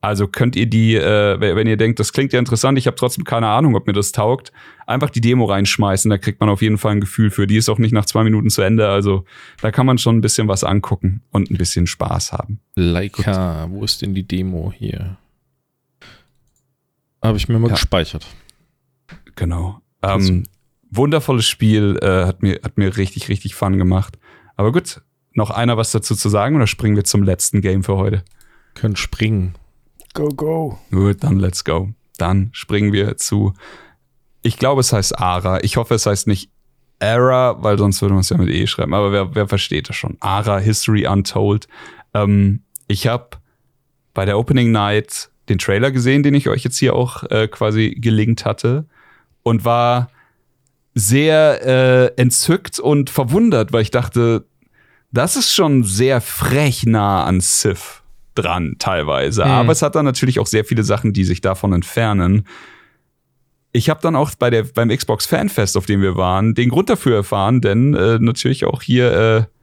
Also könnt ihr die, äh, wenn ihr denkt, das klingt ja interessant, ich habe trotzdem keine Ahnung, ob mir das taugt, einfach die Demo reinschmeißen, da kriegt man auf jeden Fall ein Gefühl für. Die ist auch nicht nach zwei Minuten zu Ende, also da kann man schon ein bisschen was angucken und ein bisschen Spaß haben. Leica, Gut. wo ist denn die Demo hier? Habe ich mir mal ja. gespeichert. Genau. Ähm, wundervolles Spiel, äh, hat, mir, hat mir richtig, richtig Fun gemacht. Aber gut, noch einer was dazu zu sagen oder springen wir zum letzten Game für heute? Können springen. Go, go. Gut, dann let's go. Dann springen wir zu, ich glaube, es heißt Ara. Ich hoffe, es heißt nicht Ara, weil sonst würde man es ja mit E schreiben. Aber wer, wer versteht das schon? Ara, History Untold. Ähm, ich habe bei der Opening Night den Trailer gesehen, den ich euch jetzt hier auch äh, quasi gelinkt hatte. Und war sehr äh, entzückt und verwundert, weil ich dachte, das ist schon sehr frech nah an Sith dran teilweise. Mhm. Aber es hat dann natürlich auch sehr viele Sachen, die sich davon entfernen. Ich habe dann auch bei der, beim Xbox Fanfest, auf dem wir waren, den Grund dafür erfahren, denn äh, natürlich auch hier äh,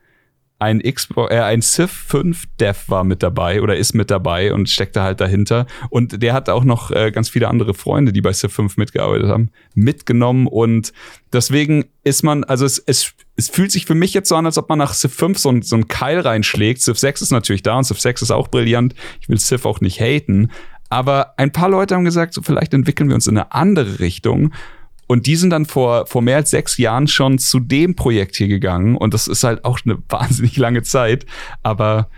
ein Xbox, äh, ein Civ 5 Dev war mit dabei oder ist mit dabei und steckte halt dahinter. Und der hat auch noch äh, ganz viele andere Freunde, die bei Civ 5 mitgearbeitet haben, mitgenommen. Und deswegen ist man, also es, es, es fühlt sich für mich jetzt so an, als ob man nach Civ 5 so, so einen Keil reinschlägt. Civ 6 ist natürlich da und Civ 6 ist auch brillant. Ich will Civ auch nicht haten. Aber ein paar Leute haben gesagt, so vielleicht entwickeln wir uns in eine andere Richtung. Und die sind dann vor, vor mehr als sechs Jahren schon zu dem Projekt hier gegangen. Und das ist halt auch eine wahnsinnig lange Zeit. Aber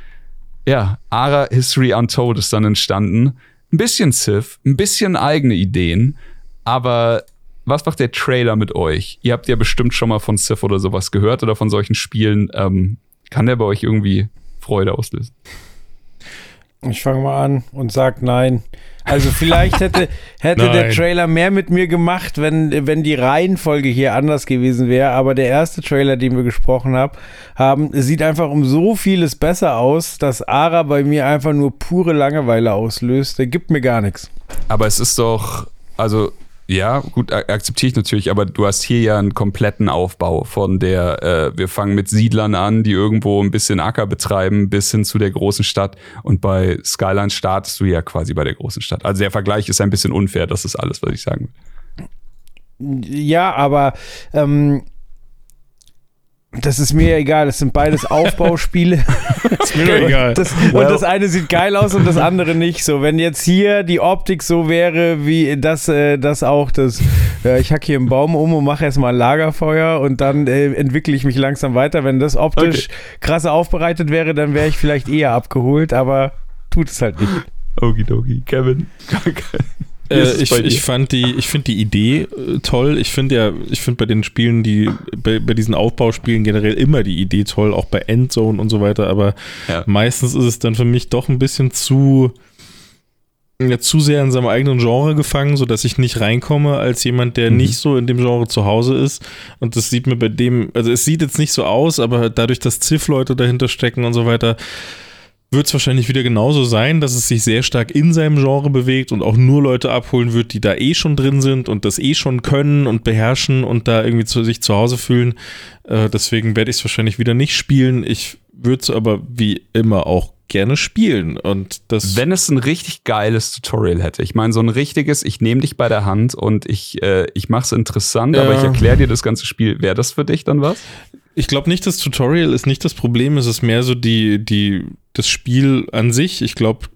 ja, Ara History Untold ist dann entstanden. Ein bisschen Civ, ein bisschen eigene Ideen. Aber was macht der Trailer mit euch? Ihr habt ja bestimmt schon mal von Civ oder sowas gehört oder von solchen Spielen. Ähm, kann der bei euch irgendwie Freude auslösen? Ich fange mal an und sag nein. Also vielleicht hätte, hätte der Trailer mehr mit mir gemacht, wenn, wenn die Reihenfolge hier anders gewesen wäre. Aber der erste Trailer, den wir gesprochen hab, haben, sieht einfach um so vieles besser aus, dass Ara bei mir einfach nur pure Langeweile auslöst. Der gibt mir gar nichts. Aber es ist doch, also ja, gut, akzeptiere ich natürlich, aber du hast hier ja einen kompletten Aufbau von der, äh, wir fangen mit Siedlern an, die irgendwo ein bisschen Acker betreiben, bis hin zu der großen Stadt. Und bei Skyline startest du ja quasi bei der großen Stadt. Also der Vergleich ist ein bisschen unfair, das ist alles, was ich sagen will. Ja, aber ähm, das ist mir egal, das sind beides Aufbauspiele. ist mir egal. Das, und das eine sieht geil aus und das andere nicht. So, wenn jetzt hier die Optik so wäre, wie das, äh, das auch, das, äh, ich hack hier einen Baum um und mache erstmal ein Lagerfeuer und dann äh, entwickle ich mich langsam weiter. Wenn das optisch okay. krass aufbereitet wäre, dann wäre ich vielleicht eher abgeholt, aber tut es halt nicht. Okidoki, Kevin. Äh, ich, ich fand die, ich finde die Idee äh, toll. Ich finde ja, ich finde bei den Spielen, die bei, bei, diesen Aufbauspielen generell immer die Idee toll, auch bei Endzone und so weiter. Aber ja. meistens ist es dann für mich doch ein bisschen zu ja, zu sehr in seinem eigenen Genre gefangen, sodass ich nicht reinkomme als jemand, der mhm. nicht so in dem Genre zu Hause ist. Und das sieht mir bei dem, also es sieht jetzt nicht so aus, aber dadurch, dass Ziff-Leute dahinter stecken und so weiter, wird es wahrscheinlich wieder genauso sein, dass es sich sehr stark in seinem Genre bewegt und auch nur Leute abholen wird, die da eh schon drin sind und das eh schon können und beherrschen und da irgendwie zu, sich zu Hause fühlen. Äh, deswegen werde ich es wahrscheinlich wieder nicht spielen. Ich würde es aber wie immer auch gerne spielen und das wenn es ein richtig geiles Tutorial hätte ich meine so ein richtiges ich nehme dich bei der Hand und ich äh, ich mache es interessant ja. aber ich erkläre dir das ganze Spiel wäre das für dich dann was ich glaube nicht, das Tutorial ist nicht das Problem, es ist mehr so die, die, das Spiel an sich. Ich glaube,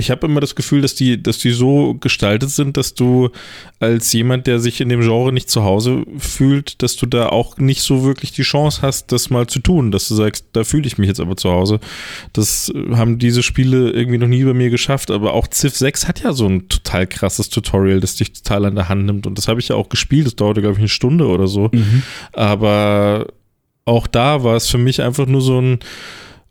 ich habe immer das Gefühl, dass die, dass die so gestaltet sind, dass du als jemand, der sich in dem Genre nicht zu Hause fühlt, dass du da auch nicht so wirklich die Chance hast, das mal zu tun, dass du sagst, da fühle ich mich jetzt aber zu Hause. Das haben diese Spiele irgendwie noch nie bei mir geschafft, aber auch Civ 6 hat ja so ein total krasses Tutorial, das dich total an der Hand nimmt und das habe ich ja auch gespielt, das dauerte glaube ich eine Stunde oder so, mhm. aber auch da war es für mich einfach nur so ein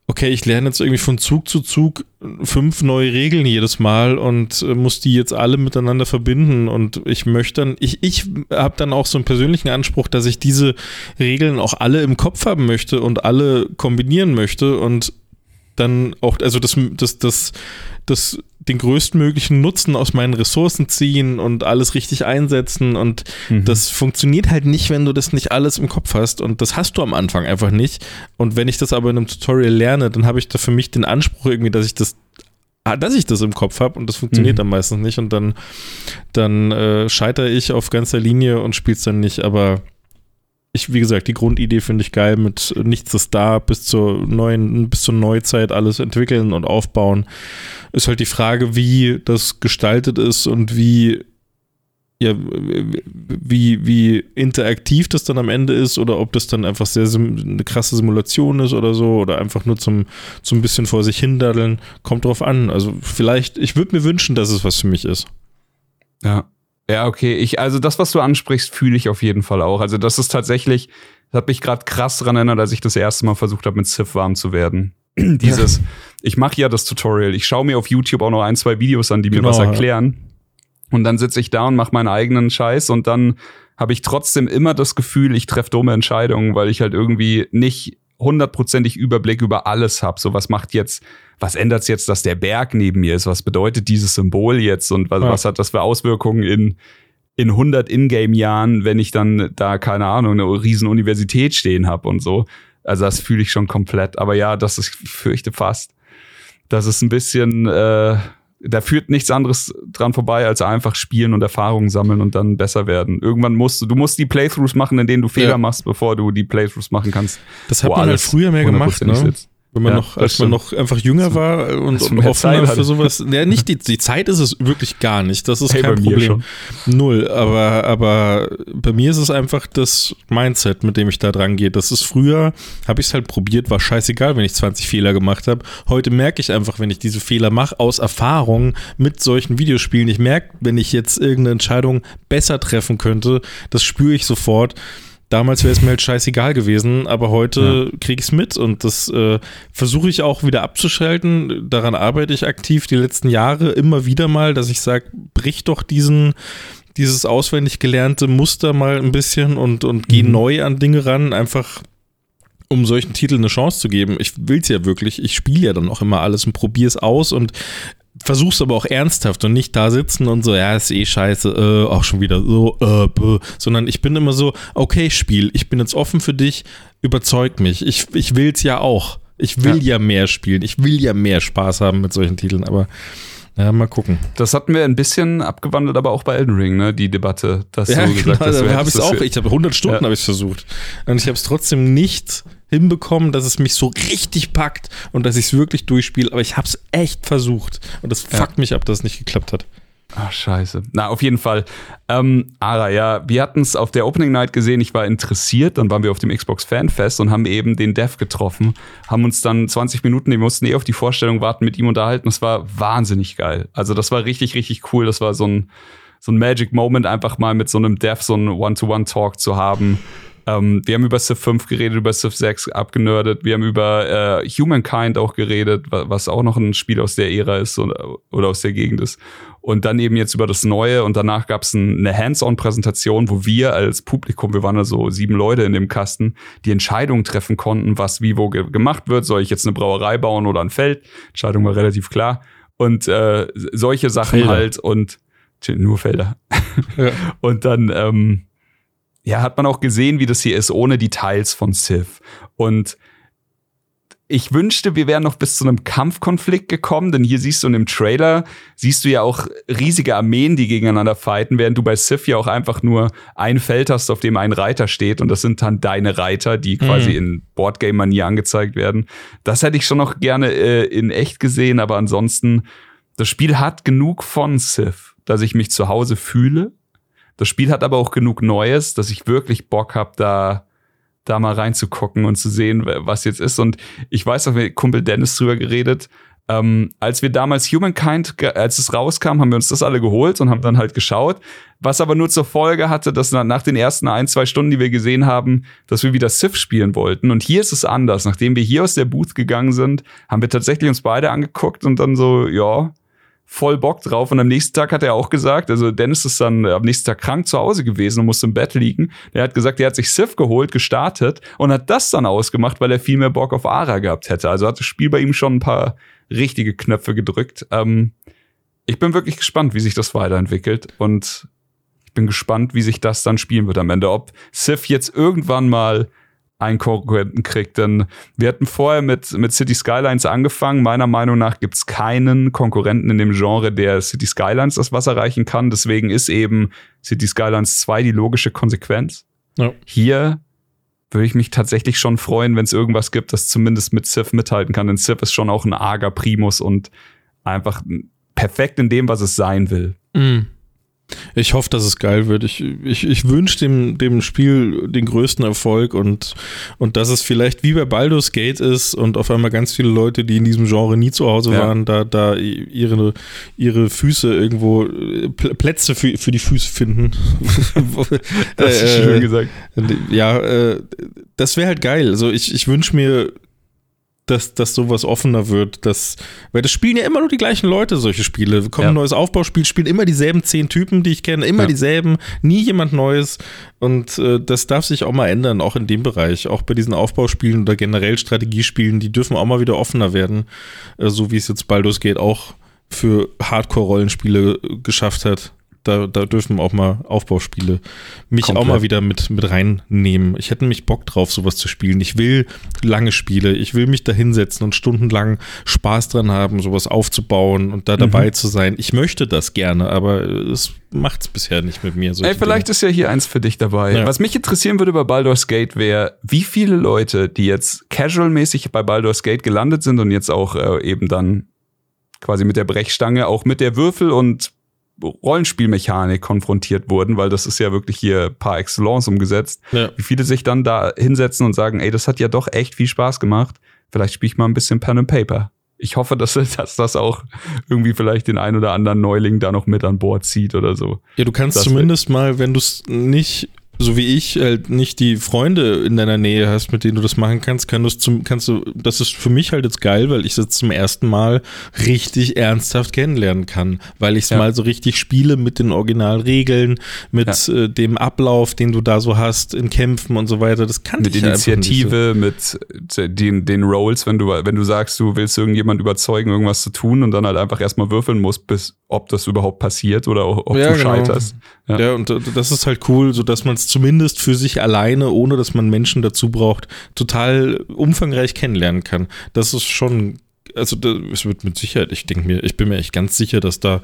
okay, ich lerne jetzt irgendwie von Zug zu Zug fünf neue Regeln jedes Mal und äh, muss die jetzt alle miteinander verbinden und ich möchte dann, ich, ich habe dann auch so einen persönlichen Anspruch, dass ich diese Regeln auch alle im Kopf haben möchte und alle kombinieren möchte und dann auch, also das, das, das, das den größtmöglichen Nutzen aus meinen Ressourcen ziehen und alles richtig einsetzen. Und mhm. das funktioniert halt nicht, wenn du das nicht alles im Kopf hast. Und das hast du am Anfang einfach nicht. Und wenn ich das aber in einem Tutorial lerne, dann habe ich da für mich den Anspruch irgendwie, dass ich das ah, dass ich das im Kopf habe und das funktioniert mhm. dann meistens nicht und dann, dann äh, scheitere ich auf ganzer Linie und spiele es dann nicht, aber ich, wie gesagt, die Grundidee finde ich geil mit nichts ist da bis zur neuen, bis zur Neuzeit alles entwickeln und aufbauen. Ist halt die Frage, wie das gestaltet ist und wie, ja, wie, wie interaktiv das dann am Ende ist oder ob das dann einfach sehr eine krasse Simulation ist oder so oder einfach nur zum, zum bisschen vor sich hindaddeln. Kommt drauf an. Also vielleicht, ich würde mir wünschen, dass es was für mich ist. Ja, ja, okay. Ich, also das, was du ansprichst, fühle ich auf jeden Fall auch. Also das ist tatsächlich, das hat mich gerade krass dran erinnert, als ich das erste Mal versucht habe, mit Civ warm zu werden. Dieses, ich mache ja das Tutorial, ich schaue mir auf YouTube auch noch ein, zwei Videos an, die genau, mir was erklären. Ja. Und dann sitze ich da und mache meinen eigenen Scheiß und dann habe ich trotzdem immer das Gefühl, ich treffe dumme Entscheidungen, weil ich halt irgendwie nicht hundertprozentig Überblick über alles habe. So, was macht jetzt, was ändert jetzt, dass der Berg neben mir ist? Was bedeutet dieses Symbol jetzt? Und was, ja. was hat das für Auswirkungen in, in 100 Ingame-Jahren, wenn ich dann da, keine Ahnung, eine riesen Universität stehen habe und so. Also das fühle ich schon komplett. Aber ja, das ist, ich fürchte fast, das ist ein bisschen, äh, da führt nichts anderes dran vorbei, als einfach spielen und Erfahrungen sammeln und dann besser werden. Irgendwann musst du, du musst die Playthroughs machen, in denen du Fehler ja. machst, bevor du die Playthroughs machen kannst. Das hat man halt früher mehr gemacht, ne? Sitzt. Wenn man ja, noch, als man noch einfach jünger war und, und offener für sowas. Ja, nicht die, die Zeit ist es wirklich gar nicht. Das ist hey, kein Problem. Null. Aber, aber bei mir ist es einfach das Mindset, mit dem ich da dran gehe. Das ist früher, habe ich es halt probiert, war scheißegal, wenn ich 20 Fehler gemacht habe. Heute merke ich einfach, wenn ich diese Fehler mache, aus Erfahrung mit solchen Videospielen. Ich merke, wenn ich jetzt irgendeine Entscheidung besser treffen könnte, das spüre ich sofort. Damals wäre es mir halt scheißegal gewesen, aber heute ja. kriege ich es mit und das äh, versuche ich auch wieder abzuschalten. Daran arbeite ich aktiv die letzten Jahre immer wieder mal, dass ich sage, brich doch diesen, dieses auswendig gelernte Muster mal ein bisschen und, und geh mhm. neu an Dinge ran, einfach um solchen Titeln eine Chance zu geben. Ich will es ja wirklich. Ich spiele ja dann auch immer alles und probiere es aus und versuch's aber auch ernsthaft und nicht da sitzen und so, ja, ist eh scheiße, äh, auch schon wieder so, äh, bäh. sondern ich bin immer so, okay, Spiel, ich bin jetzt offen für dich, überzeug mich. Ich, ich will's ja auch. Ich will ja. ja mehr spielen. Ich will ja mehr Spaß haben mit solchen Titeln, aber ja, mal gucken. Das hatten wir ein bisschen abgewandelt, aber auch bei Elden Ring, ne, die Debatte. Dass ja, du gesagt genau, hast, da habe ich auch. Ich habe 100 Stunden ja. habe ich versucht und ich habe es trotzdem nicht hinbekommen, dass es mich so richtig packt und dass ich es wirklich durchspiele, aber ich habe es echt versucht und das fuckt ja. mich ab, dass es nicht geklappt hat. Ach, scheiße. Na, auf jeden Fall. Ähm, Ara, ja, wir hatten es auf der Opening Night gesehen, ich war interessiert, dann waren wir auf dem Xbox Fanfest und haben eben den Dev getroffen, haben uns dann 20 Minuten, wir mussten eh auf die Vorstellung warten, mit ihm unterhalten. Das war wahnsinnig geil. Also das war richtig, richtig cool. Das war so ein, so ein Magic Moment, einfach mal mit so einem Dev so einen One-to-One-Talk zu haben. Ähm, wir haben über Civ 5 geredet, über Civ 6 abgenördet. Wir haben über äh, Humankind auch geredet, was auch noch ein Spiel aus der Ära ist oder, oder aus der Gegend ist. Und dann eben jetzt über das Neue und danach gab es ein, eine Hands-on-Präsentation, wo wir als Publikum, wir waren da so sieben Leute in dem Kasten, die Entscheidung treffen konnten, was wie wo ge gemacht wird. Soll ich jetzt eine Brauerei bauen oder ein Feld? Entscheidung war relativ klar. Und äh, solche Sachen Felder. halt und nur Felder. Ja. und dann ähm, ja, hat man auch gesehen, wie das hier ist, ohne Details von Sith. Und ich wünschte, wir wären noch bis zu einem Kampfkonflikt gekommen, denn hier siehst du in dem Trailer, siehst du ja auch riesige Armeen, die gegeneinander fighten, während du bei Sith ja auch einfach nur ein Feld hast, auf dem ein Reiter steht und das sind dann deine Reiter, die quasi mhm. in Boardgame-Manier angezeigt werden. Das hätte ich schon noch gerne äh, in echt gesehen, aber ansonsten das Spiel hat genug von Civ, dass ich mich zu Hause fühle. Das Spiel hat aber auch genug Neues, dass ich wirklich Bock habe, da da mal reinzugucken und zu sehen, was jetzt ist. Und ich weiß auch, mit Kumpel Dennis drüber geredet, ähm, als wir damals Humankind, als es rauskam, haben wir uns das alle geholt und haben dann halt geschaut. Was aber nur zur Folge hatte, dass nach den ersten ein, zwei Stunden, die wir gesehen haben, dass wir wieder Civ spielen wollten. Und hier ist es anders. Nachdem wir hier aus der Booth gegangen sind, haben wir tatsächlich uns beide angeguckt und dann so, ja, voll Bock drauf. Und am nächsten Tag hat er auch gesagt, also Dennis ist dann am nächsten Tag krank zu Hause gewesen und musste im Bett liegen. Er hat gesagt, er hat sich Civ geholt, gestartet und hat das dann ausgemacht, weil er viel mehr Bock auf Ara gehabt hätte. Also hat das Spiel bei ihm schon ein paar richtige Knöpfe gedrückt. Ähm, ich bin wirklich gespannt, wie sich das weiterentwickelt und ich bin gespannt, wie sich das dann spielen wird am Ende. Ob Civ jetzt irgendwann mal einen Konkurrenten kriegt. Denn wir hatten vorher mit, mit City Skylines angefangen. Meiner Meinung nach gibt es keinen Konkurrenten in dem Genre, der City Skylines das Wasser reichen kann. Deswegen ist eben City Skylines 2 die logische Konsequenz. Ja. Hier würde ich mich tatsächlich schon freuen, wenn es irgendwas gibt, das zumindest mit Civ mithalten kann. Denn Civ ist schon auch ein arger Primus und einfach perfekt in dem, was es sein will. Mhm. Ich hoffe, dass es geil wird. Ich, ich, ich wünsche dem, dem Spiel den größten Erfolg und, und dass es vielleicht wie bei Baldur's Gate ist und auf einmal ganz viele Leute, die in diesem Genre nie zu Hause ja. waren, da, da ihre, ihre Füße irgendwo, Plätze für, für die Füße finden. das ist schön gesagt. Ja, äh, das wäre halt geil. Also ich, ich wünsche mir dass, dass sowas offener wird. Dass, weil das spielen ja immer nur die gleichen Leute, solche Spiele. Kommt ja. ein neues Aufbauspiel, spielen immer dieselben zehn Typen, die ich kenne, immer ja. dieselben, nie jemand Neues. Und äh, das darf sich auch mal ändern, auch in dem Bereich. Auch bei diesen Aufbauspielen oder generell Strategiespielen, die dürfen auch mal wieder offener werden. Äh, so wie es jetzt Baldur's Gate auch für Hardcore-Rollenspiele geschafft hat da, da dürfen auch mal Aufbauspiele mich Komplett. auch mal wieder mit, mit reinnehmen. Ich hätte mich Bock drauf, sowas zu spielen. Ich will lange Spiele. Ich will mich da hinsetzen und stundenlang Spaß dran haben, sowas aufzubauen und da mhm. dabei zu sein. Ich möchte das gerne, aber es macht es bisher nicht mit mir. Ey, vielleicht Dinge. ist ja hier eins für dich dabei. Ja. Was mich interessieren würde bei Baldur's Gate wäre, wie viele Leute, die jetzt casual-mäßig bei Baldur's Gate gelandet sind und jetzt auch äh, eben dann quasi mit der Brechstange, auch mit der Würfel und Rollenspielmechanik konfrontiert wurden, weil das ist ja wirklich hier par excellence umgesetzt. Ja. Wie viele sich dann da hinsetzen und sagen, ey, das hat ja doch echt viel Spaß gemacht. Vielleicht spiele ich mal ein bisschen Pen and Paper. Ich hoffe, dass, dass das auch irgendwie vielleicht den ein oder anderen Neuling da noch mit an Bord zieht oder so. Ja, du kannst das zumindest mal, wenn du es nicht so wie ich halt nicht die Freunde in deiner Nähe hast, mit denen du das machen kannst, kann zum, kannst du, das ist für mich halt jetzt geil, weil ich es zum ersten Mal richtig ernsthaft kennenlernen kann, weil ich es ja. mal so richtig spiele mit den Originalregeln, mit ja. äh, dem Ablauf, den du da so hast in Kämpfen und so weiter. Das kann mit ich Initiative, so. mit den, den Roles, wenn du, wenn du sagst, du willst irgendjemand überzeugen, irgendwas zu tun und dann halt einfach erstmal würfeln musst, bis ob das überhaupt passiert oder ob ja, du genau. scheiterst. Ja. ja, und das ist halt cool, so dass man es zumindest für sich alleine, ohne dass man Menschen dazu braucht, total umfangreich kennenlernen kann. Das ist schon, also es wird mit Sicherheit, ich denke mir, ich bin mir echt ganz sicher, dass da,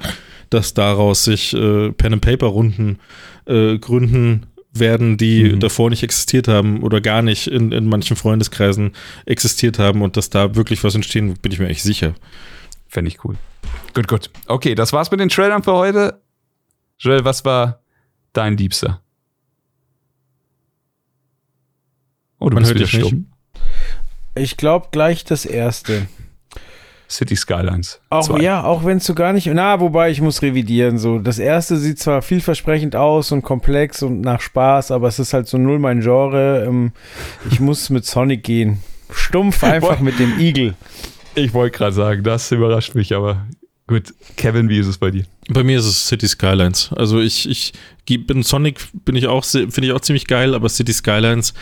dass daraus sich äh, Pen and Paper Runden äh, gründen werden, die mhm. davor nicht existiert haben oder gar nicht in, in manchen Freundeskreisen existiert haben und dass da wirklich was entstehen, bin ich mir echt sicher. Fände ich cool. Gut, gut. Okay, das war's mit den Trailern für heute. Joel, was war dein Liebster? Oh, du Man bist wieder stumm. Ich glaube gleich das erste. City Skylines. Auch 2. ja, auch wenn es so gar nicht. Na, wobei ich muss revidieren. So, das erste sieht zwar vielversprechend aus und komplex und nach Spaß, aber es ist halt so null mein Genre. Ähm, ich muss mit Sonic gehen. Stumpf einfach mit dem Igel. Ich wollte gerade sagen, das überrascht mich, aber gut. Kevin, wie ist es bei dir? Bei mir ist es City Skylines. Also ich, ich bin Sonic bin ich auch finde ich auch ziemlich geil, aber City Skylines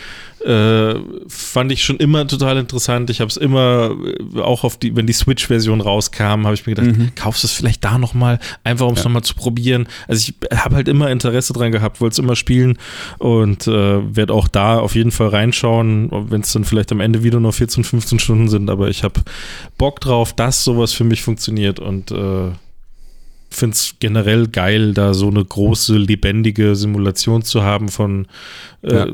äh, fand ich schon immer total interessant. Ich habe es immer äh, auch auf die, wenn die Switch-Version rauskam, habe ich mir gedacht, mhm. kaufst du es vielleicht da noch mal, einfach um es ja. noch mal zu probieren. Also ich habe halt immer Interesse dran gehabt, wollte es immer spielen und äh, werde auch da auf jeden Fall reinschauen, wenn es dann vielleicht am Ende wieder nur 14, 15 Stunden sind. Aber ich habe Bock drauf, dass sowas für mich funktioniert und äh, finde es generell geil, da so eine große, lebendige Simulation zu haben von, äh, ja.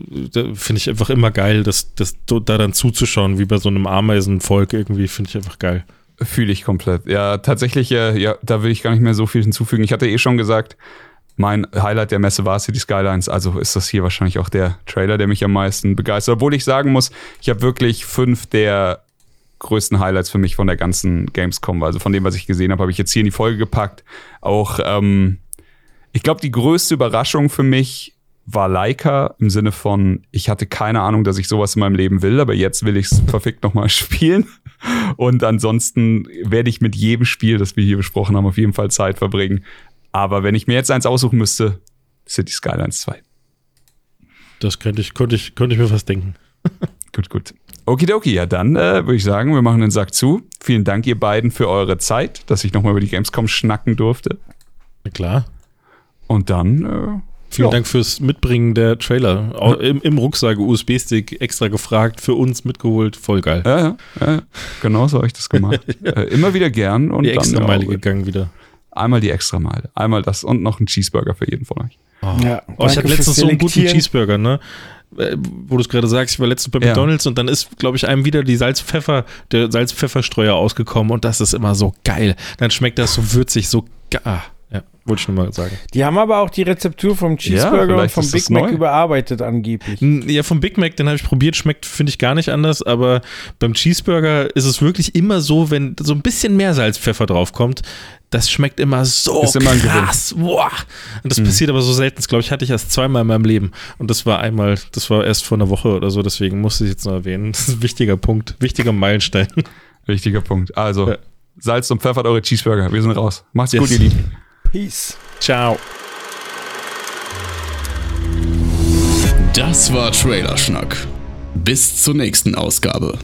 finde ich einfach immer geil, das, das da dann zuzuschauen, wie bei so einem Ameisenvolk irgendwie, finde ich einfach geil. Fühle ich komplett. Ja, tatsächlich, äh, ja, da will ich gar nicht mehr so viel hinzufügen. Ich hatte eh schon gesagt, mein Highlight der Messe war City Skylines, also ist das hier wahrscheinlich auch der Trailer, der mich am meisten begeistert. Obwohl ich sagen muss, ich habe wirklich fünf der größten Highlights für mich von der ganzen Gamescom. Also von dem, was ich gesehen habe, habe ich jetzt hier in die Folge gepackt. Auch, ähm, ich glaube, die größte Überraschung für mich war Leica im Sinne von, ich hatte keine Ahnung, dass ich sowas in meinem Leben will, aber jetzt will ich es verfickt nochmal spielen. Und ansonsten werde ich mit jedem Spiel, das wir hier besprochen haben, auf jeden Fall Zeit verbringen. Aber wenn ich mir jetzt eins aussuchen müsste, City Skylines 2. Das könnte ich, könnte ich, könnte ich mir fast denken. gut, gut. Okidoki, ja dann äh, würde ich sagen, wir machen den Sack zu. Vielen Dank ihr beiden für eure Zeit, dass ich nochmal über die Gamescom schnacken durfte. Na klar. Und dann äh, Vielen ja. Dank fürs Mitbringen der Trailer. Auch im, Im Rucksack, USB-Stick, extra gefragt, für uns mitgeholt. Voll geil. Ja, ja, ja. genau so habe ich das gemacht. äh, immer wieder gern. Und die extra Meile gegangen wieder. Einmal die extra Meile. Einmal das und noch ein Cheeseburger für jeden von euch. Oh. Ja, oh, ich hatte letztens so einen guten Cheeseburger, ne? Äh, wo du es gerade sagst, ich war letztens bei ja. McDonalds und dann ist, glaube ich, einem wieder die Salzpfeffer, der Salzpfefferstreuer ausgekommen und das ist immer so geil. Dann schmeckt das so würzig, so ah. Ja, wollte ich nur mal sagen. Die haben aber auch die Rezeptur vom Cheeseburger ja, und vom Big Mac neu. überarbeitet angeblich. Ja, vom Big Mac, den habe ich probiert, schmeckt, finde ich, gar nicht anders, aber beim Cheeseburger ist es wirklich immer so, wenn so ein bisschen mehr Salzpfeffer draufkommt, das schmeckt immer so ist immer krass. Boah. Und das mhm. passiert aber so selten. Das glaube ich, hatte ich erst zweimal in meinem Leben. Und das war einmal, das war erst vor einer Woche oder so, deswegen musste ich jetzt noch erwähnen. Das ist ein wichtiger Punkt, wichtiger Meilenstein. Wichtiger Punkt. Also, ja. Salz und pfeffert eure Cheeseburger. Wir sind raus. Macht's yes. gut, ihr Lieben. Peace. Ciao. Das war Trailer Schnack. Bis zur nächsten Ausgabe.